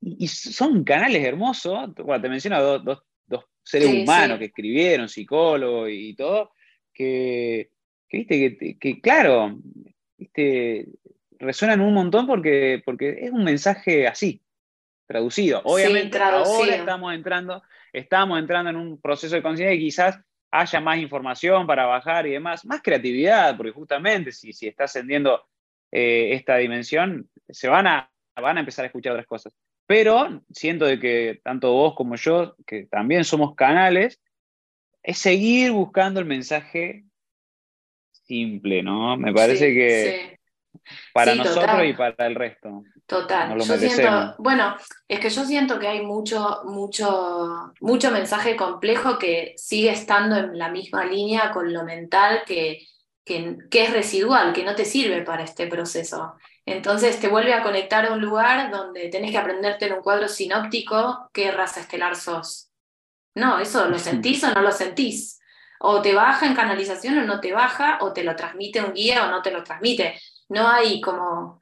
y, son canales hermosos. Bueno, te menciono dos, dos, seres humanos que escribieron, psicólogos y todo, que, viste, que, claro, viste, resuenan un montón porque, porque es un mensaje así, traducido. Obviamente ahora estamos entrando, estamos entrando en un proceso de conciencia y quizás haya más información para bajar y demás, más creatividad, porque justamente si, si está ascendiendo eh, esta dimensión, se van a, van a empezar a escuchar otras cosas. Pero siento de que tanto vos como yo, que también somos canales, es seguir buscando el mensaje simple, ¿no? Me parece que para nosotros y para el resto. Total. yo siento, bueno, es que yo siento que hay mucho, mucho, mucho mensaje complejo que sigue estando en la misma línea con lo mental que, que, que es residual, que no te sirve para este proceso. Entonces te vuelve a conectar a un lugar donde tenés que aprenderte en un cuadro sinóptico qué raza estelar sos. No, eso lo sentís o no lo sentís. O te baja en canalización o no te baja, o te lo transmite un guía o no te lo transmite. No hay como...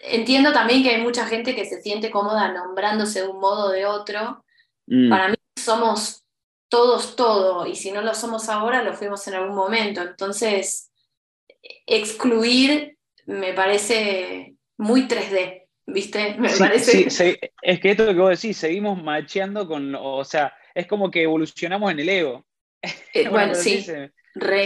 Entiendo también que hay mucha gente que se siente cómoda nombrándose de un modo o de otro. Mm. Para mí somos todos todo, y si no lo somos ahora, lo fuimos en algún momento. Entonces, excluir me parece muy 3D, ¿viste? Me parece... Sí, es que esto que vos decís, seguimos macheando con, o sea, es como que evolucionamos en el ego. Eh, bueno, sí. Se,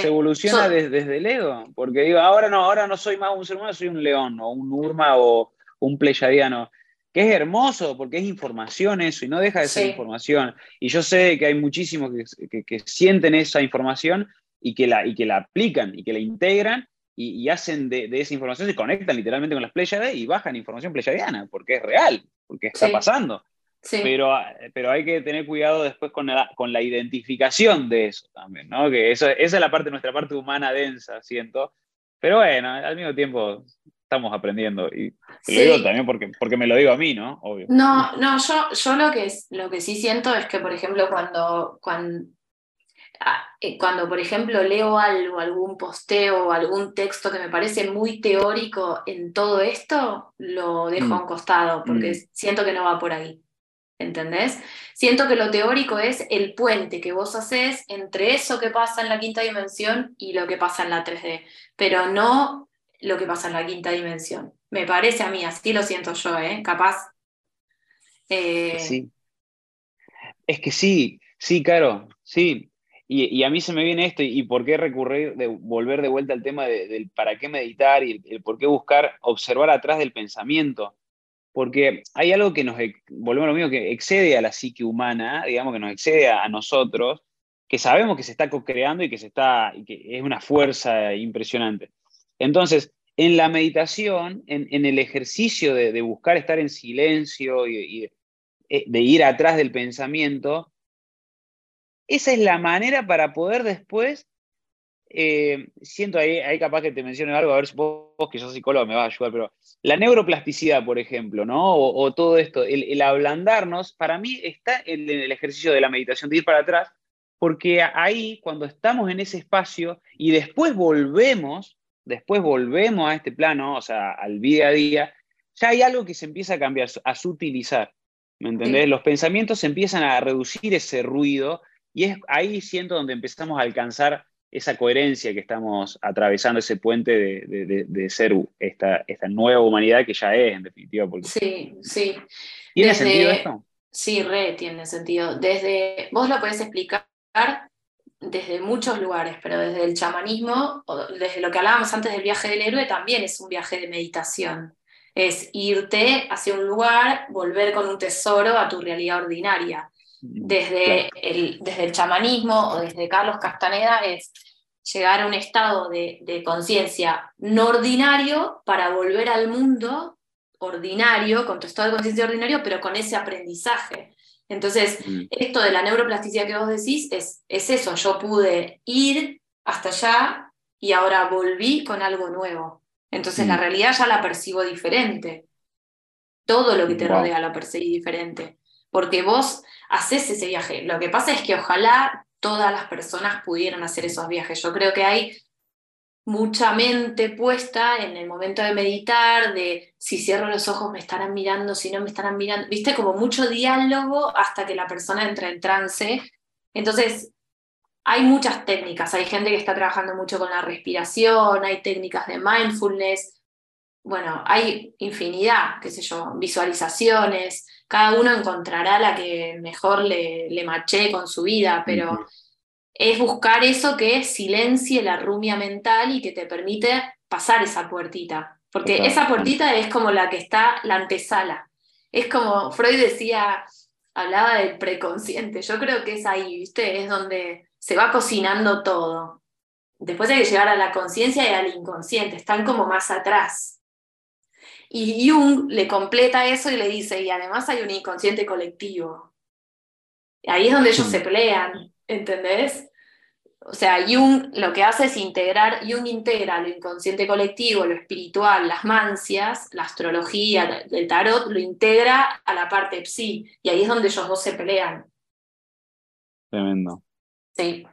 evoluciona desde, el ego, porque digo, ahora no, ahora no soy más un ser humano, soy un león, o un urma, o un pleyadiano que es hermoso porque es información eso y no deja de ser información. Y yo sé que hay muchísimos que, sienten esa información y que, la, y que la aplican y que la integran y, hacen de, esa información, se conectan literalmente con las Pleiades y bajan información pleyadiana, porque es real, porque está pasando. Pero, pero hay que tener cuidado después con la, con la identificación de eso también, ¿no? Que eso, esa es la parte, nuestra parte humana densa, siento. Pero bueno, al mismo tiempo estamos aprendiendo. Y lo digo también porque, porque me lo digo a mí, ¿no? Obvio. No, no, yo, yo lo, que, lo que sí siento es que, por ejemplo, cuando, cuando, Ah, cuando, por ejemplo, leo algo, algún posteo o algún texto que me parece muy teórico en todo esto, lo dejo a un mm. costado porque mm. siento que no va por ahí. ¿Entendés? Siento que lo teórico es el puente que vos haces entre eso que pasa en la quinta dimensión y lo que pasa en la 3D, pero no lo que pasa en la quinta dimensión. Me parece a mí, así lo siento yo, ¿eh? Capaz. Eh, sí. Es que sí, sí, claro, sí. Y, a mí se me viene esto, y, por qué recurrir, de volver de vuelta al tema del para qué meditar y el, por qué buscar observar atrás del pensamiento. Porque hay algo que nos, volvemos a lo mismo, que excede a la psique humana, digamos que nos excede a, nosotros, que sabemos que se está co-creando y que, se está, y que es una fuerza impresionante. Entonces, en la meditación, en, el ejercicio de, buscar estar en silencio y, eh, de ir atrás del pensamiento, esa es la manera para poder después, eh, siento ahí, ahí capaz que te menciono algo, a ver si vos, que sos psicólogo me vas a ayudar, pero la neuroplasticidad, por ejemplo, ¿no? O, todo esto, el, ablandarnos, para mí está en el, ejercicio de la meditación, de ir para atrás, porque ahí, cuando estamos en ese espacio y después volvemos, después volvemos a este plano, o sea, al día a día, ya hay algo que se empieza a cambiar, a sutilizar. ¿Me entendés? Los pensamientos empiezan a reducir ese ruido y es ahí siento donde empezamos a alcanzar esa coherencia que estamos atravesando, ese puente de, ser esta, esta, nueva humanidad que ya es, en definitiva. Sí, sí. ¿Tiene sentido esto? Sí, re tiene sentido. Desde, vos lo podés explicar desde muchos lugares, pero desde el chamanismo, desde lo que hablábamos antes del viaje del héroe, también es un viaje de meditación. Es irte hacia un lugar, volver con un tesoro a tu realidad ordinaria desde, el, desde el chamanismo o desde Carlos Castaneda es llegar a un estado de, de conciencia no ordinario para volver al mundo ordinario, con tu estado de conciencia ordinario, pero con ese aprendizaje. Entonces, mm. esto de la neuroplasticidad que vos decís es, es eso, yo pude ir hasta allá y ahora volví con algo nuevo. Entonces la mm. realidad ya la percibo diferente. Todo lo que te rodea lo percibí diferente. Porque vos haces ese viaje. Lo que pasa es que ojalá todas las personas pudieran hacer esos viajes. Yo creo que hay mucha mente puesta en el momento de meditar, de si cierro los ojos me estarán mirando, si no me estarán mirando, viste, como mucho diálogo hasta que la persona entra en trance. Entonces, hay muchas técnicas, hay gente que está trabajando mucho con la respiración, hay técnicas de mindfulness, bueno, hay infinidad, qué sé yo, visualizaciones, cada uno encontrará la que mejor le, le maché con su vida, pero es buscar eso que silencie la rumia mental y que te permite pasar esa puertita. Porque esa puertita es como la que está la antesala. Es como Freud decía, hablaba del preconsciente. Yo creo que es ahí, ¿viste? Es donde se va cocinando todo. después hay que llegar a la conciencia y al inconsciente, están como más atrás. Y Jung le completa eso y le dice, y además hay un inconsciente colectivo. Y ahí es donde ellos se pelean, ¿entendés? O sea, Jung lo que hace es integrar, Jung integra lo inconsciente colectivo, lo espiritual, las mancias, la astrología, el tarot, lo integra a la parte psi, y ahí es donde ellos dos se pelean. Tremendo. Sí.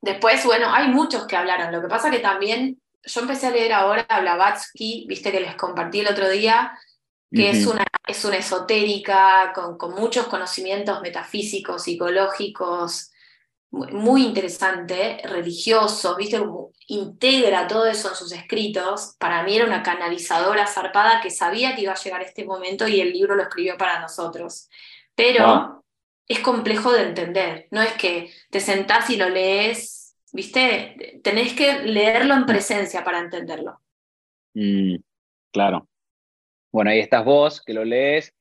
Después, bueno, hay muchos que hablaron, lo que pasa que también, yo empecé a leer ahora a Blavatsky, viste que les compartí el otro día, que es, una, es una esotérica con, con muchos conocimientos metafísicos, psicológicos, muy interesante, religioso, ¿viste? Como integra todo eso en sus escritos. Para mí era una canalizadora zarpada que sabía que iba a llegar este momento y el libro lo escribió para nosotros. Pero es complejo de entender, no es que te sentás y lo lees, ¿viste? Tenés que leerlo en presencia para entenderlo. Mm, claro. Bueno, ahí estás vos, que lo lees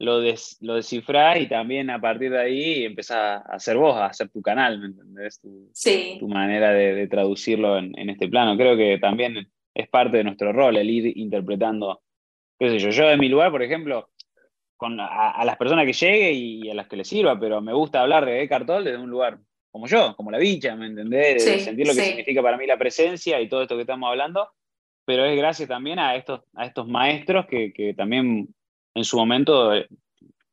lo, des, lo descifrás y también a partir de ahí empezás a hacer vos, a hacer tu canal, ¿me entendés? Tu, sí. tu manera de, traducirlo en, en, este plano. Creo que también es parte de nuestro rol el ir interpretando, qué sé yo, yo de mi lugar, por ejemplo, con, a, las personas que llegue y a las que les sirva, pero me gusta hablar de Eckhart Tolle desde un lugar como yo, como la bicha, ¿me entendés? De sentir lo que significa para mí la presencia y todo esto que estamos hablando, pero es gracias también a estos, a estos maestros que, que también en su momento eh,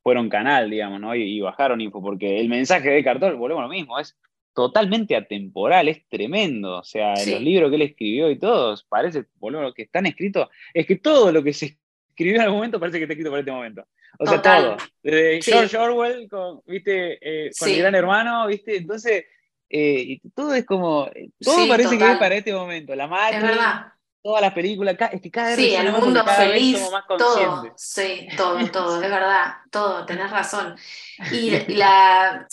fueron canal, digamos, ¿no? Y, bajaron info, porque el mensaje de Cartol, volvemos a lo mismo, es totalmente atemporal, es tremendo. O sea, los libros que él escribió y todos, parece, volvemos a lo que están escritos, es que todo lo que se escribió en algún momento parece que está escrito para este momento. O sea, todo. Desde George Orwell, con, ¿viste? Eh, con el gran hermano, ¿viste? Entonces, eh, todo es como, todo parece que es para este momento. La madre. Es verdad todas las películas, es que cada vez sí, el mundo feliz, todo, sí, todo, todo, es verdad, todo, tenés razón. Y la,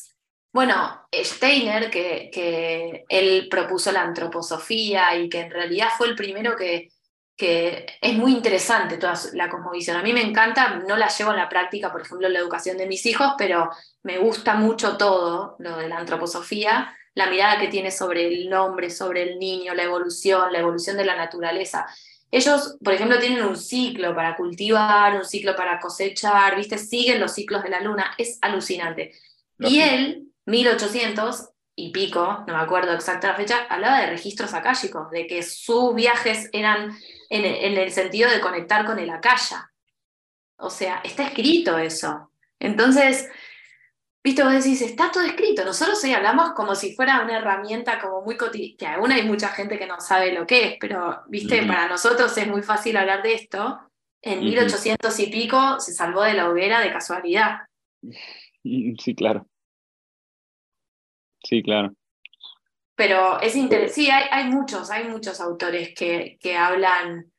bueno, Steiner, que, que él propuso la antroposofía y que en realidad fue el primero que, que es muy interesante toda la cosmovisión. A mí me encanta, no la llevo en la práctica, por ejemplo, en la educación de mis hijos, pero me gusta mucho todo lo de la antroposofía la mirada que tiene sobre el hombre, sobre el niño, la evolución, la evolución de la naturaleza. Ellos, por ejemplo, tienen un ciclo para cultivar, un ciclo para cosechar, ¿viste? Siguen los ciclos de la luna, es alucinante. Y él, 1800 y pico, no me acuerdo exacta la fecha, hablaba de registros akáshicos, de que sus viajes eran en el, en el sentido de conectar con el akasha. O sea, está escrito eso. Entonces, Viste, vos decís, está todo escrito. Nosotros hoy hablamos como si fuera una herramienta como muy cotidiana, que aún hay mucha gente que no sabe lo que es, pero, viste, para nosotros es muy fácil hablar de esto. En 1800 y pico se salvó de la hoguera de casualidad. Sí, claro. Sí, claro. Pero es interesante, sí, hay, hay, muchos, hay muchos autores que, que hablan,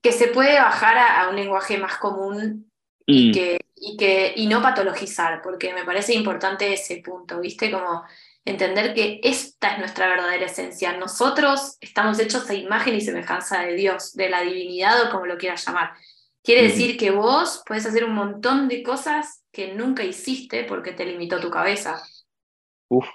que se puede bajar a un lenguaje más común y, mm. que, y, que, y no patologizar, porque me parece importante ese punto, ¿viste? Como entender que esta es nuestra verdadera esencia. Nosotros estamos hechos a imagen y semejanza de Dios, de la divinidad o como lo quieras llamar. Quiere decir que vos puedes hacer un montón de cosas que nunca hiciste porque te limitó tu cabeza. Uf.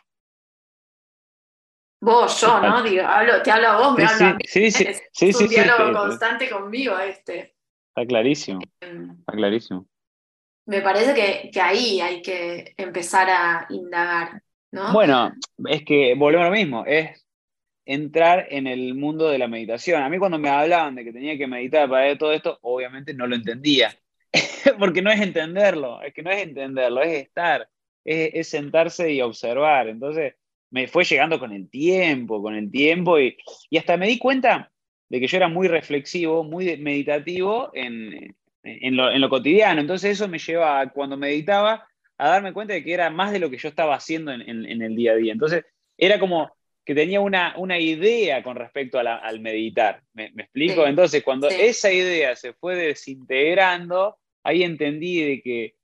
Vos, yo, ¿no? Digo, hablo, te hablo a vos, me hablo a mí. Sí, sí, sí. Es un diálogo constante conmigo este. Está clarísimo. Está clarísimo. Me parece que, que, ahí hay que empezar a indagar, ¿no? Bueno, es que volvemos a lo mismo, es entrar en el mundo de la meditación. A mí cuando me hablaban de que tenía que meditar para ver todo esto, obviamente no lo entendía, porque no es entenderlo, es que no es entenderlo, es estar, es, es sentarse y observar. Entonces me fue llegando con el tiempo, con el tiempo, y, y hasta me di cuenta de que yo era muy reflexivo, muy meditativo en, en, lo, cotidiano. Entonces eso me lleva, cuando meditaba, a darme cuenta de que era más de lo que yo estaba haciendo en, el día a día. Entonces era como que tenía una, una idea con respecto al meditar. ¿Me, explico? Entonces cuando esa idea se fue desintegrando, ahí entendí de que,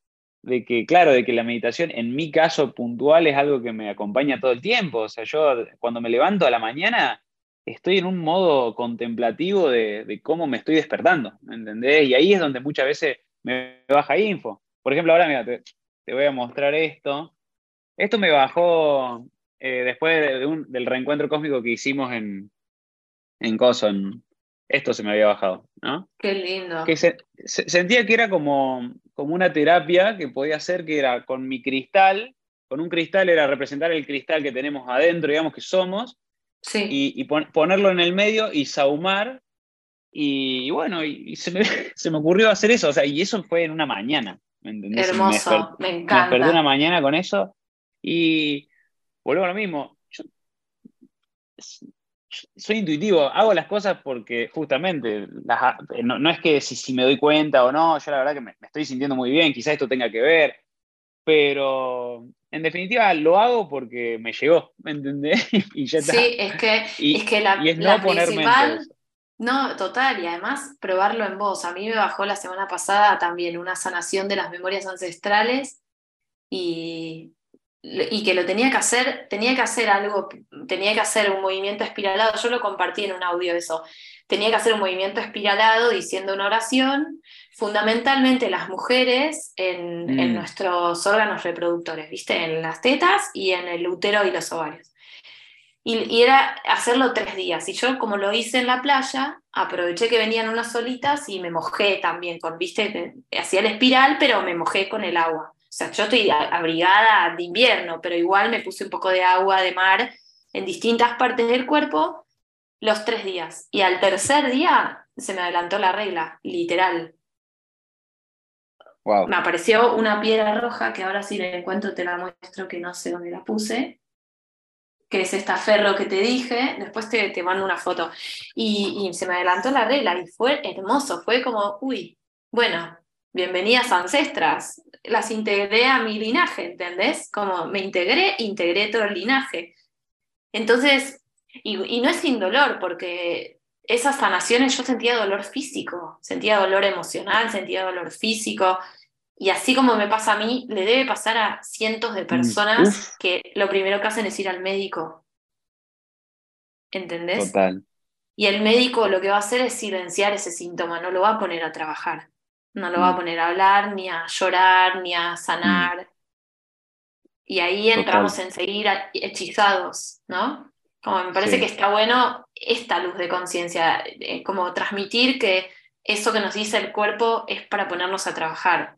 de que, claro, de que la meditación en mi caso puntual es algo que me acompaña todo el tiempo. O sea, yo cuando me levanto a la mañana estoy en un modo contemplativo de, cómo me estoy despertando, ¿me entendés? Y ahí es donde muchas veces me baja info. Por ejemplo, ahora mira, te, voy a mostrar esto. Esto me bajó eh, después del reencuentro cósmico que hicimos en, en esto se me había bajado, ¿no? Qué lindo. Que sentía que era como, como una terapia que podía ser que era con mi cristal, con un cristal era representar el cristal que tenemos adentro, digamos que somos, sí. y, ponerlo en el medio y saumar. Y, bueno, y, se, me, se, me, ocurrió hacer eso, o sea, y eso fue en una mañana. ¿me entendés? Hermoso, me, encanta. Me desperté una mañana con eso y vuelvo a lo mismo. Yo, soy intuitivo, hago las cosas porque justamente, no, es que si, me doy cuenta o no, yo la verdad que me, estoy sintiendo muy bien, quizás esto tenga que ver, pero en definitiva lo hago porque me llegó, ¿me entendés? y ya está. Sí, es que, es que la, no principal... No, total, y además probarlo en voz. A mí me bajó la semana pasada también una sanación de las memorias ancestrales y y que lo tenía que hacer, tenía que hacer algo, tenía que hacer un movimiento espiralado, yo lo compartí en un audio eso, tenía que hacer un movimiento espiralado diciendo una oración, fundamentalmente las mujeres en, en mm. nuestros órganos reproductores, ¿viste? En las tetas y en el útero y los ovarios. Y, y, era hacerlo tres días. Y yo, como lo hice en la playa, aproveché que venían unas solitas y me mojé también con, viste, hacía el espiral, pero me mojé con el agua. O sea, yo estoy abrigada de invierno, pero igual me puse un poco de agua de mar en distintas partes del cuerpo los tres días. Y al tercer día se me adelantó la regla, literal. Me apareció una piedra roja que ahora si la encuentro te la muestro que no sé dónde la puse, que es esta ferro que te dije, después te, te mando una foto. Y, y, se me adelantó la regla y fue hermoso, fue como, uy, bueno, bienvenidas ancestras, las integré a mi linaje, ¿entendés? Como me integré, integré todo el linaje. Entonces, y, no es sin dolor, porque esas sanaciones yo sentía dolor físico, sentía dolor emocional, sentía dolor físico, y así como me pasa a mí, le debe pasar a cientos de mm, personas que lo primero que hacen es ir al médico. ¿Entendés? Total. Y el médico lo que va a hacer es silenciar ese síntoma, no lo va a poner a trabajar. No lo va a mm. poner a hablar, ni a llorar, ni a sanar. Mm. Y ahí entramos en seguir hechizados, ¿no? Como me parece que está bueno esta luz de conciencia, eh, como transmitir que eso que nos dice el cuerpo es para ponernos a trabajar.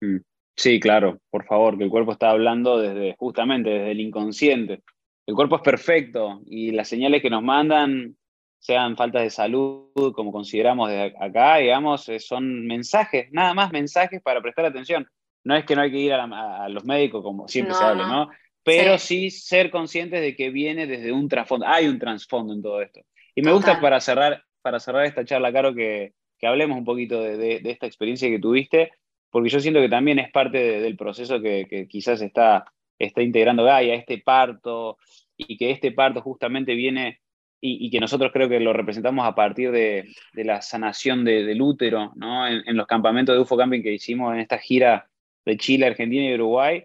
Mm. Sí, claro, por favor, que el cuerpo está hablando desde justamente desde el inconsciente. El cuerpo es perfecto y las señales que nos mandan sean faltas de salud, como consideramos de acá, digamos, eh, son mensajes, nada más mensajes para prestar atención. No es que no hay que ir a, los médicos, como siempre se habla, ¿no? Pero sí. ser conscientes de que viene desde un trasfondo, hay un trasfondo en todo esto. Y me gusta para cerrar, para cerrar esta charla, Caro, que, que hablemos un poquito de, esta experiencia que tuviste, porque yo siento que también es parte del proceso que, que, quizás está, está integrando Gaia, este parto, y que este parto justamente viene y, que nosotros creo que lo representamos a partir de, la sanación del útero, ¿no? En, los campamentos de UFO Camping que hicimos en esta gira de Chile, Argentina y Uruguay,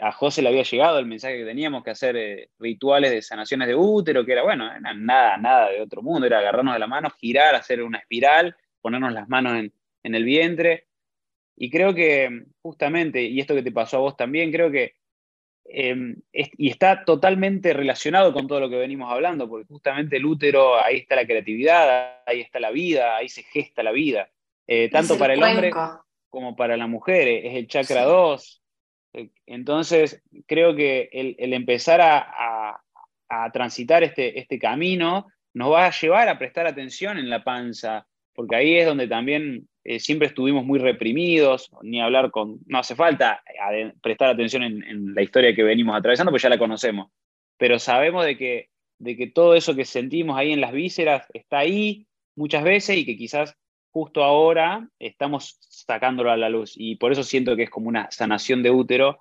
a José le había llegado el mensaje que teníamos que hacer eh, rituales de sanaciones de útero, que era, bueno, nada, nada de otro mundo, era agarrarnos de la mano, girar, hacer una espiral, ponernos las manos en el vientre. Y creo que justamente, y esto que te pasó a vos también, creo que Em, y está totalmente relacionado con todo lo que venimos hablando, porque justamente el útero, ahí está la creatividad, ahí está la vida, ahí se gesta la vida, eh, tanto para el hombre como para la mujer, es el chakra 2. Eh, entonces, creo que el, empezar a, transitar este, este camino nos va a llevar a prestar atención en la panza, porque ahí es donde también eh, siempre estuvimos muy reprimidos, ni hablar con, no hace falta prestar atención en, la historia que venimos atravesando, pues ya la conocemos, pero sabemos de que, de que todo eso que sentimos ahí en las vísceras está ahí muchas veces y que quizás justo ahora estamos sacándolo a la luz. Y por eso siento que es como una sanación de útero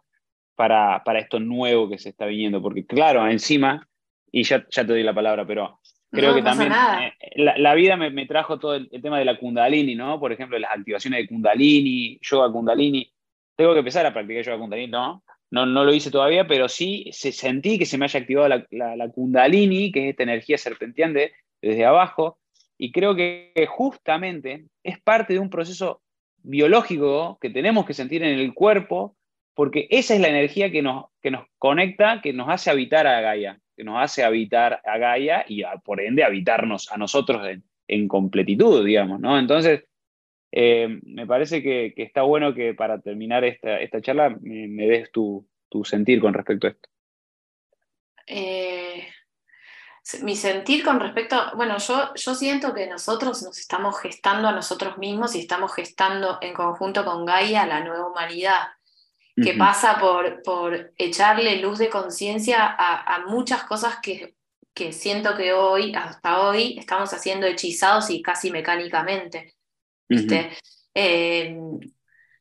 para, para esto nuevo que se está viniendo, porque claro, encima, y ya, ya te doy la palabra, pero Creo que también eh, la, vida me, trajo todo el, tema de la Kundalini, ¿no? Por ejemplo, las activaciones de Kundalini, yoga Kundalini. Tengo que empezar a practicar yoga Kundalini, ¿no? No, no lo hice todavía, pero sí se, sentí que se me haya activado la, la, Kundalini, que es esta energía serpenteante desde abajo. Y creo que justamente es parte de un proceso biológico que tenemos que sentir en el cuerpo porque esa es la energía que nos, que nos conecta, que nos hace habitar a Gaia, nos hace habitar a Gaia y por ende habitarnos a nosotros en, completitud, digamos, ¿no? Entonces, eh, me parece que, está bueno que para terminar esta, esta charla me, des tu, sentir con respecto a esto. Eh, mi sentir con respecto, bueno, yo, yo siento que nosotros nos estamos gestando a nosotros mismos y estamos gestando en conjunto con Gaia la nueva humanidad, que pasa por, por echarle luz de conciencia a, muchas cosas que, que siento que hoy, hasta hoy, estamos haciendo hechizados y casi mecánicamente. ¿viste?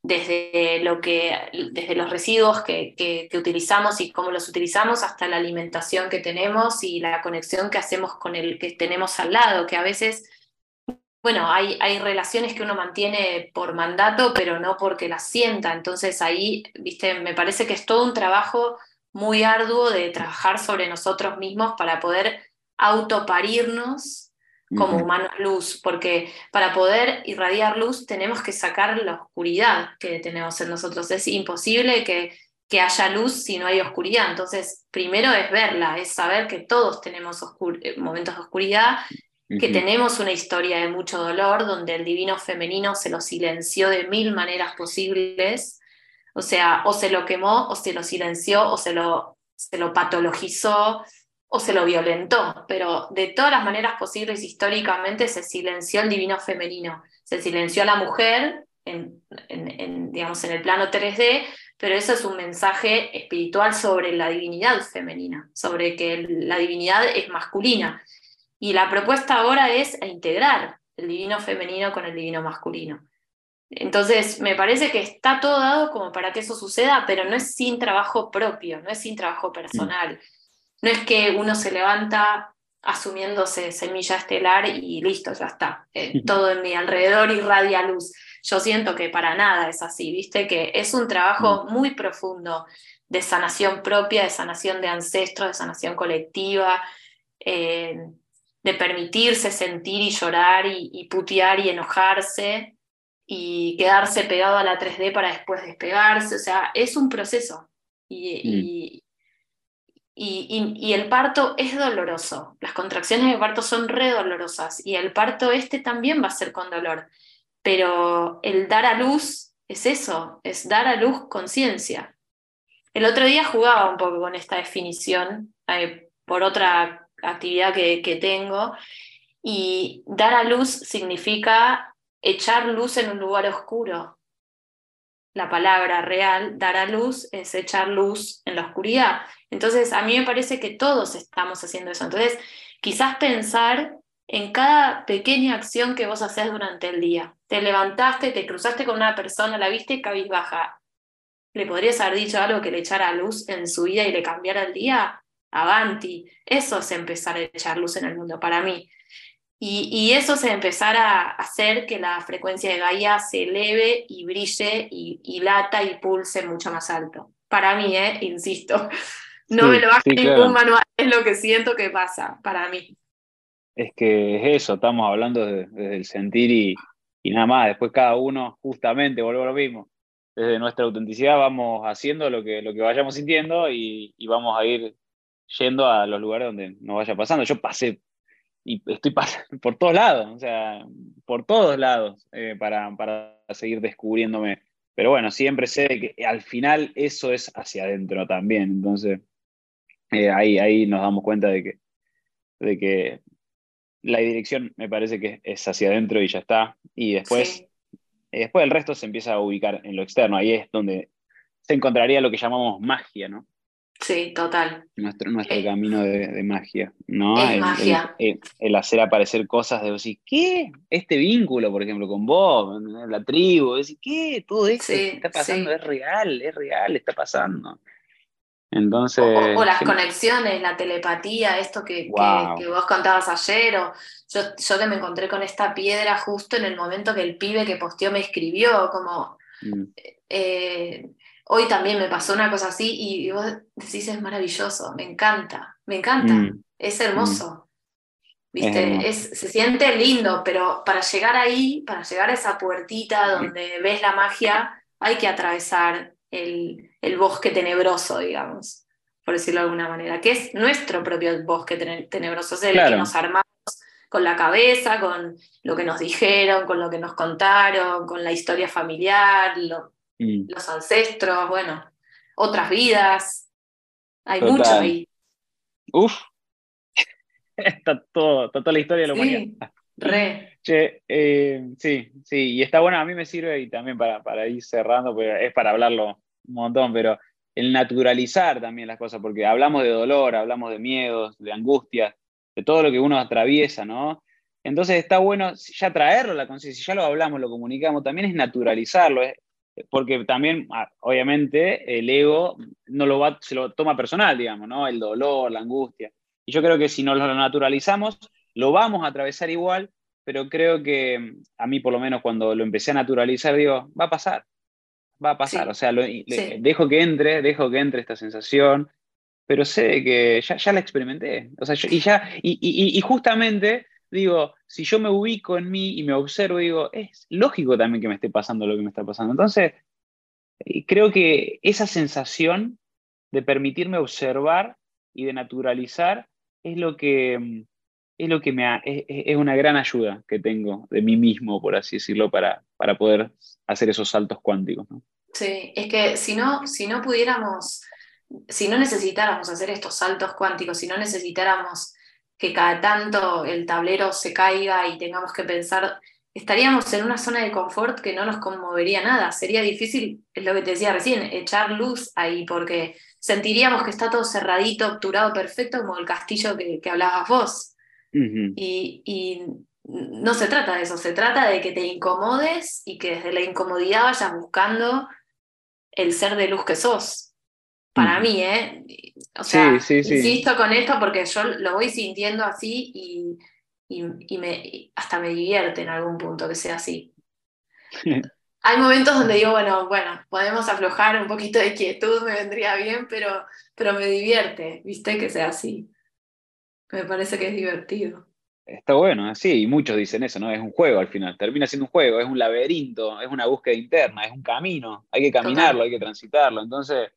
desde, lo que, desde los residuos que, que, utilizamos y cómo los utilizamos hasta la alimentación que tenemos y la conexión que hacemos con el que tenemos al lado, que a veces, bueno, hay, hay relaciones que uno mantiene por mandato, pero no porque las sienta. Entonces ahí, viste, me parece que es todo un trabajo muy arduo de trabajar sobre nosotros mismos para poder autoparirnos como humanos luz, porque para poder irradiar luz tenemos que sacar la oscuridad que tenemos en nosotros. Es imposible que, que haya luz si no hay oscuridad. Entonces, primero es verla, es saber que todos tenemos eh, momentos de oscuridad, que tenemos una historia de mucho dolor, donde el divino femenino se lo silenció de mil maneras posibles. O sea, o se lo quemó, o se lo silenció, o se lo, se lo patologizó, o se lo violentó, pero de todas las maneras posibles históricamente se silenció el divino femenino, se silenció a la mujer en, digamos, en el plano 3D, pero eso es un mensaje espiritual sobre la divinidad femenina, sobre que la divinidad es masculina. Y la propuesta ahora es integrar el divino femenino con el divino masculino. Entonces, me parece que está todo dado como para que eso suceda, pero no es sin trabajo propio, no es sin trabajo personal. No es que uno se levanta asumiéndose semilla estelar y listo, ya está. Eh, todo en mi alrededor irradia luz. Yo siento que para nada es así, viste, que es un trabajo mm. muy profundo de sanación propia, de sanación de ancestros, de sanación colectiva, eh, de permitirse sentir y llorar y, putear y enojarse y quedarse pegado a la 3D para después despegarse. O sea, es un proceso. y, mm. Y, el parto es doloroso, las contracciones de parto son re dolorosas y el parto este también va a ser con dolor, pero el dar a luz es eso, es dar a luz conciencia. El otro día jugaba un poco con esta definición eh, por otra actividad que, que tengo y dar a luz significa echar luz en un lugar oscuro, la palabra real, dar a luz, es echar luz en la oscuridad. Entonces, a mí me parece que todos estamos haciendo eso. Entonces, quizás pensar en cada pequeña acción que vos haces durante el día. Te levantaste, te cruzaste con una persona, la viste cabizbaja. ¿Le podrías haber dicho algo que le echara luz en su vida y le cambiara el día? Avanti. Eso es empezar a echar luz en el mundo para mí. Y, eso se empezará a hacer que la frecuencia de Gaia se eleve y brille y, lata y pulse mucho más alto. Para mí, ¿eh? insisto, no me lo hace ningún manual, es lo que siento que pasa para mí. Es que es eso, estamos hablando desde el sentir y, y, nada más, después cada uno, justamente, vuelvo a lo mismo, desde nuestra autenticidad vamos haciendo lo que, lo que vayamos sintiendo y, y vamos a ir yendo a los lugares donde nos vaya pasando. Yo pasé y estoy por todos lados, o sea, por todos lados eh, para, para, seguir descubriéndome. Pero bueno, siempre sé que al final eso es hacia adentro también. Entonces, eh, ahí, ahí nos damos cuenta de que, de que la dirección me parece que es hacia adentro y ya está. Y después, después el resto se empieza a ubicar en lo externo. Ahí es donde se encontraría lo que llamamos magia, ¿no? Sí, total. Nuestro, nuestro eh, camino de, magia, ¿no? Es el, magia. El, hacer aparecer cosas de decir, ¿qué? Este vínculo, por ejemplo, con vos, la tribu, decir, ¿qué? Todo esto que está pasando es real, es real, está pasando. Entonces. O, las conexiones, la telepatía, esto que, que, vos contabas ayer, o yo, yo que me encontré con esta piedra justo en el momento que el pibe que posteó me escribió, como. Mm. Eh, Hoy también me pasó una cosa así y, vos decís es maravilloso, me encanta, me encanta, mm. es hermoso. ¿Viste? se siente lindo, pero para llegar ahí, para llegar a esa puertita donde ves la magia, hay que atravesar el, el bosque tenebroso, digamos, por decirlo de alguna manera, que es nuestro propio bosque tenebroso, es el que nos armamos con la cabeza, con lo que nos dijeron, con lo que nos contaron, con la historia familiar, mm. los ancestros, bueno, otras vidas. Hay mucho ahí. Uf, está, todo, está toda la historia de la sí, Re. Eh, sí, sí, y está bueno, a mí me sirve y también para, para ir cerrando, es para hablarlo un montón, pero el naturalizar también las cosas, porque hablamos de dolor, hablamos de miedos, de angustias, de todo lo que uno atraviesa, ¿no? Entonces está bueno ya traerlo a la conciencia, si ya lo hablamos, lo comunicamos, también es naturalizarlo, ¿eh? Porque también, ah, obviamente, el ego no lo va, se lo toma personal, digamos, ¿no? El dolor, la angustia. Y yo creo que si nos lo naturalizamos, lo vamos a atravesar igual, pero creo que a mí por lo menos cuando lo empecé a naturalizar, digo, va a pasar, va a pasar, o sea, dejo que entre, dejo que entre esta sensación, pero sé que ya, ya la experimenté, o sea, y, ya, y, justamente digo, si yo me ubico en mí y me observo, digo, es lógico también que me esté pasando lo que me está pasando. Entonces, eh, creo que esa sensación de permitirme observar y de naturalizar es lo que, mm, es, lo que me es, una gran ayuda que tengo de mí mismo, por así decirlo, para, para poder hacer esos saltos cuánticos. Sí, es que si no, si no pudiéramos, si no necesitáramos hacer estos saltos cuánticos, si no necesitáramos que cada tanto el tablero se caiga y tengamos que pensar, estaríamos en una zona de confort que no nos conmovería nada. Sería difícil, es lo que te decía recién, echar luz ahí, porque sentiríamos que está todo cerradito, obturado, perfecto, como el castillo que, que hablabas vos. y, no se trata de eso, se trata de que te incomodes y que desde la incomodidad vayas buscando el ser de luz que sos. Para mí, ¿eh? O sea, insisto con esto porque yo lo voy sintiendo así y, y, me, hasta me divierte en algún punto que sea así. Hay momentos donde digo, bueno, bueno, podemos aflojar un poquito de quietud, me vendría bien, pero, pero me divierte, ¿viste? Que sea así. Me parece que es divertido. Está bueno, sí, y muchos dicen eso, ¿no? Es un juego al final, termina siendo un juego, es un laberinto, es una búsqueda interna, es un camino, hay que caminarlo, hay que transitarlo. Entonces,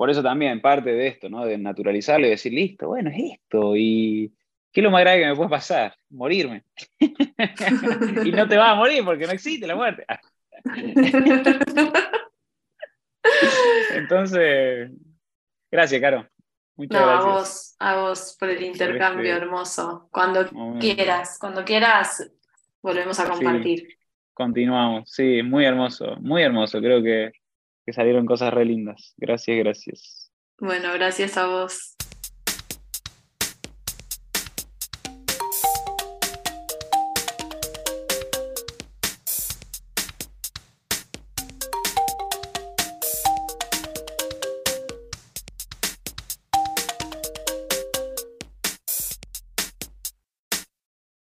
por eso también parte de esto, ¿no? De naturalizarlo y decir, listo, bueno, es esto. Y ¿qué es lo más grave que me puede pasar? Morirme. y no te vas a morir porque no existe la muerte. Entonces, gracias, Caro. Muchas no, gracias. A vos, a vos por el intercambio este hermoso. Cuando quieras, cuando quieras, volvemos a compartir. continuamos, sí, muy hermoso, muy hermoso. Creo que salieron cosas re lindas. Gracias, gracias. Bueno, gracias a vos.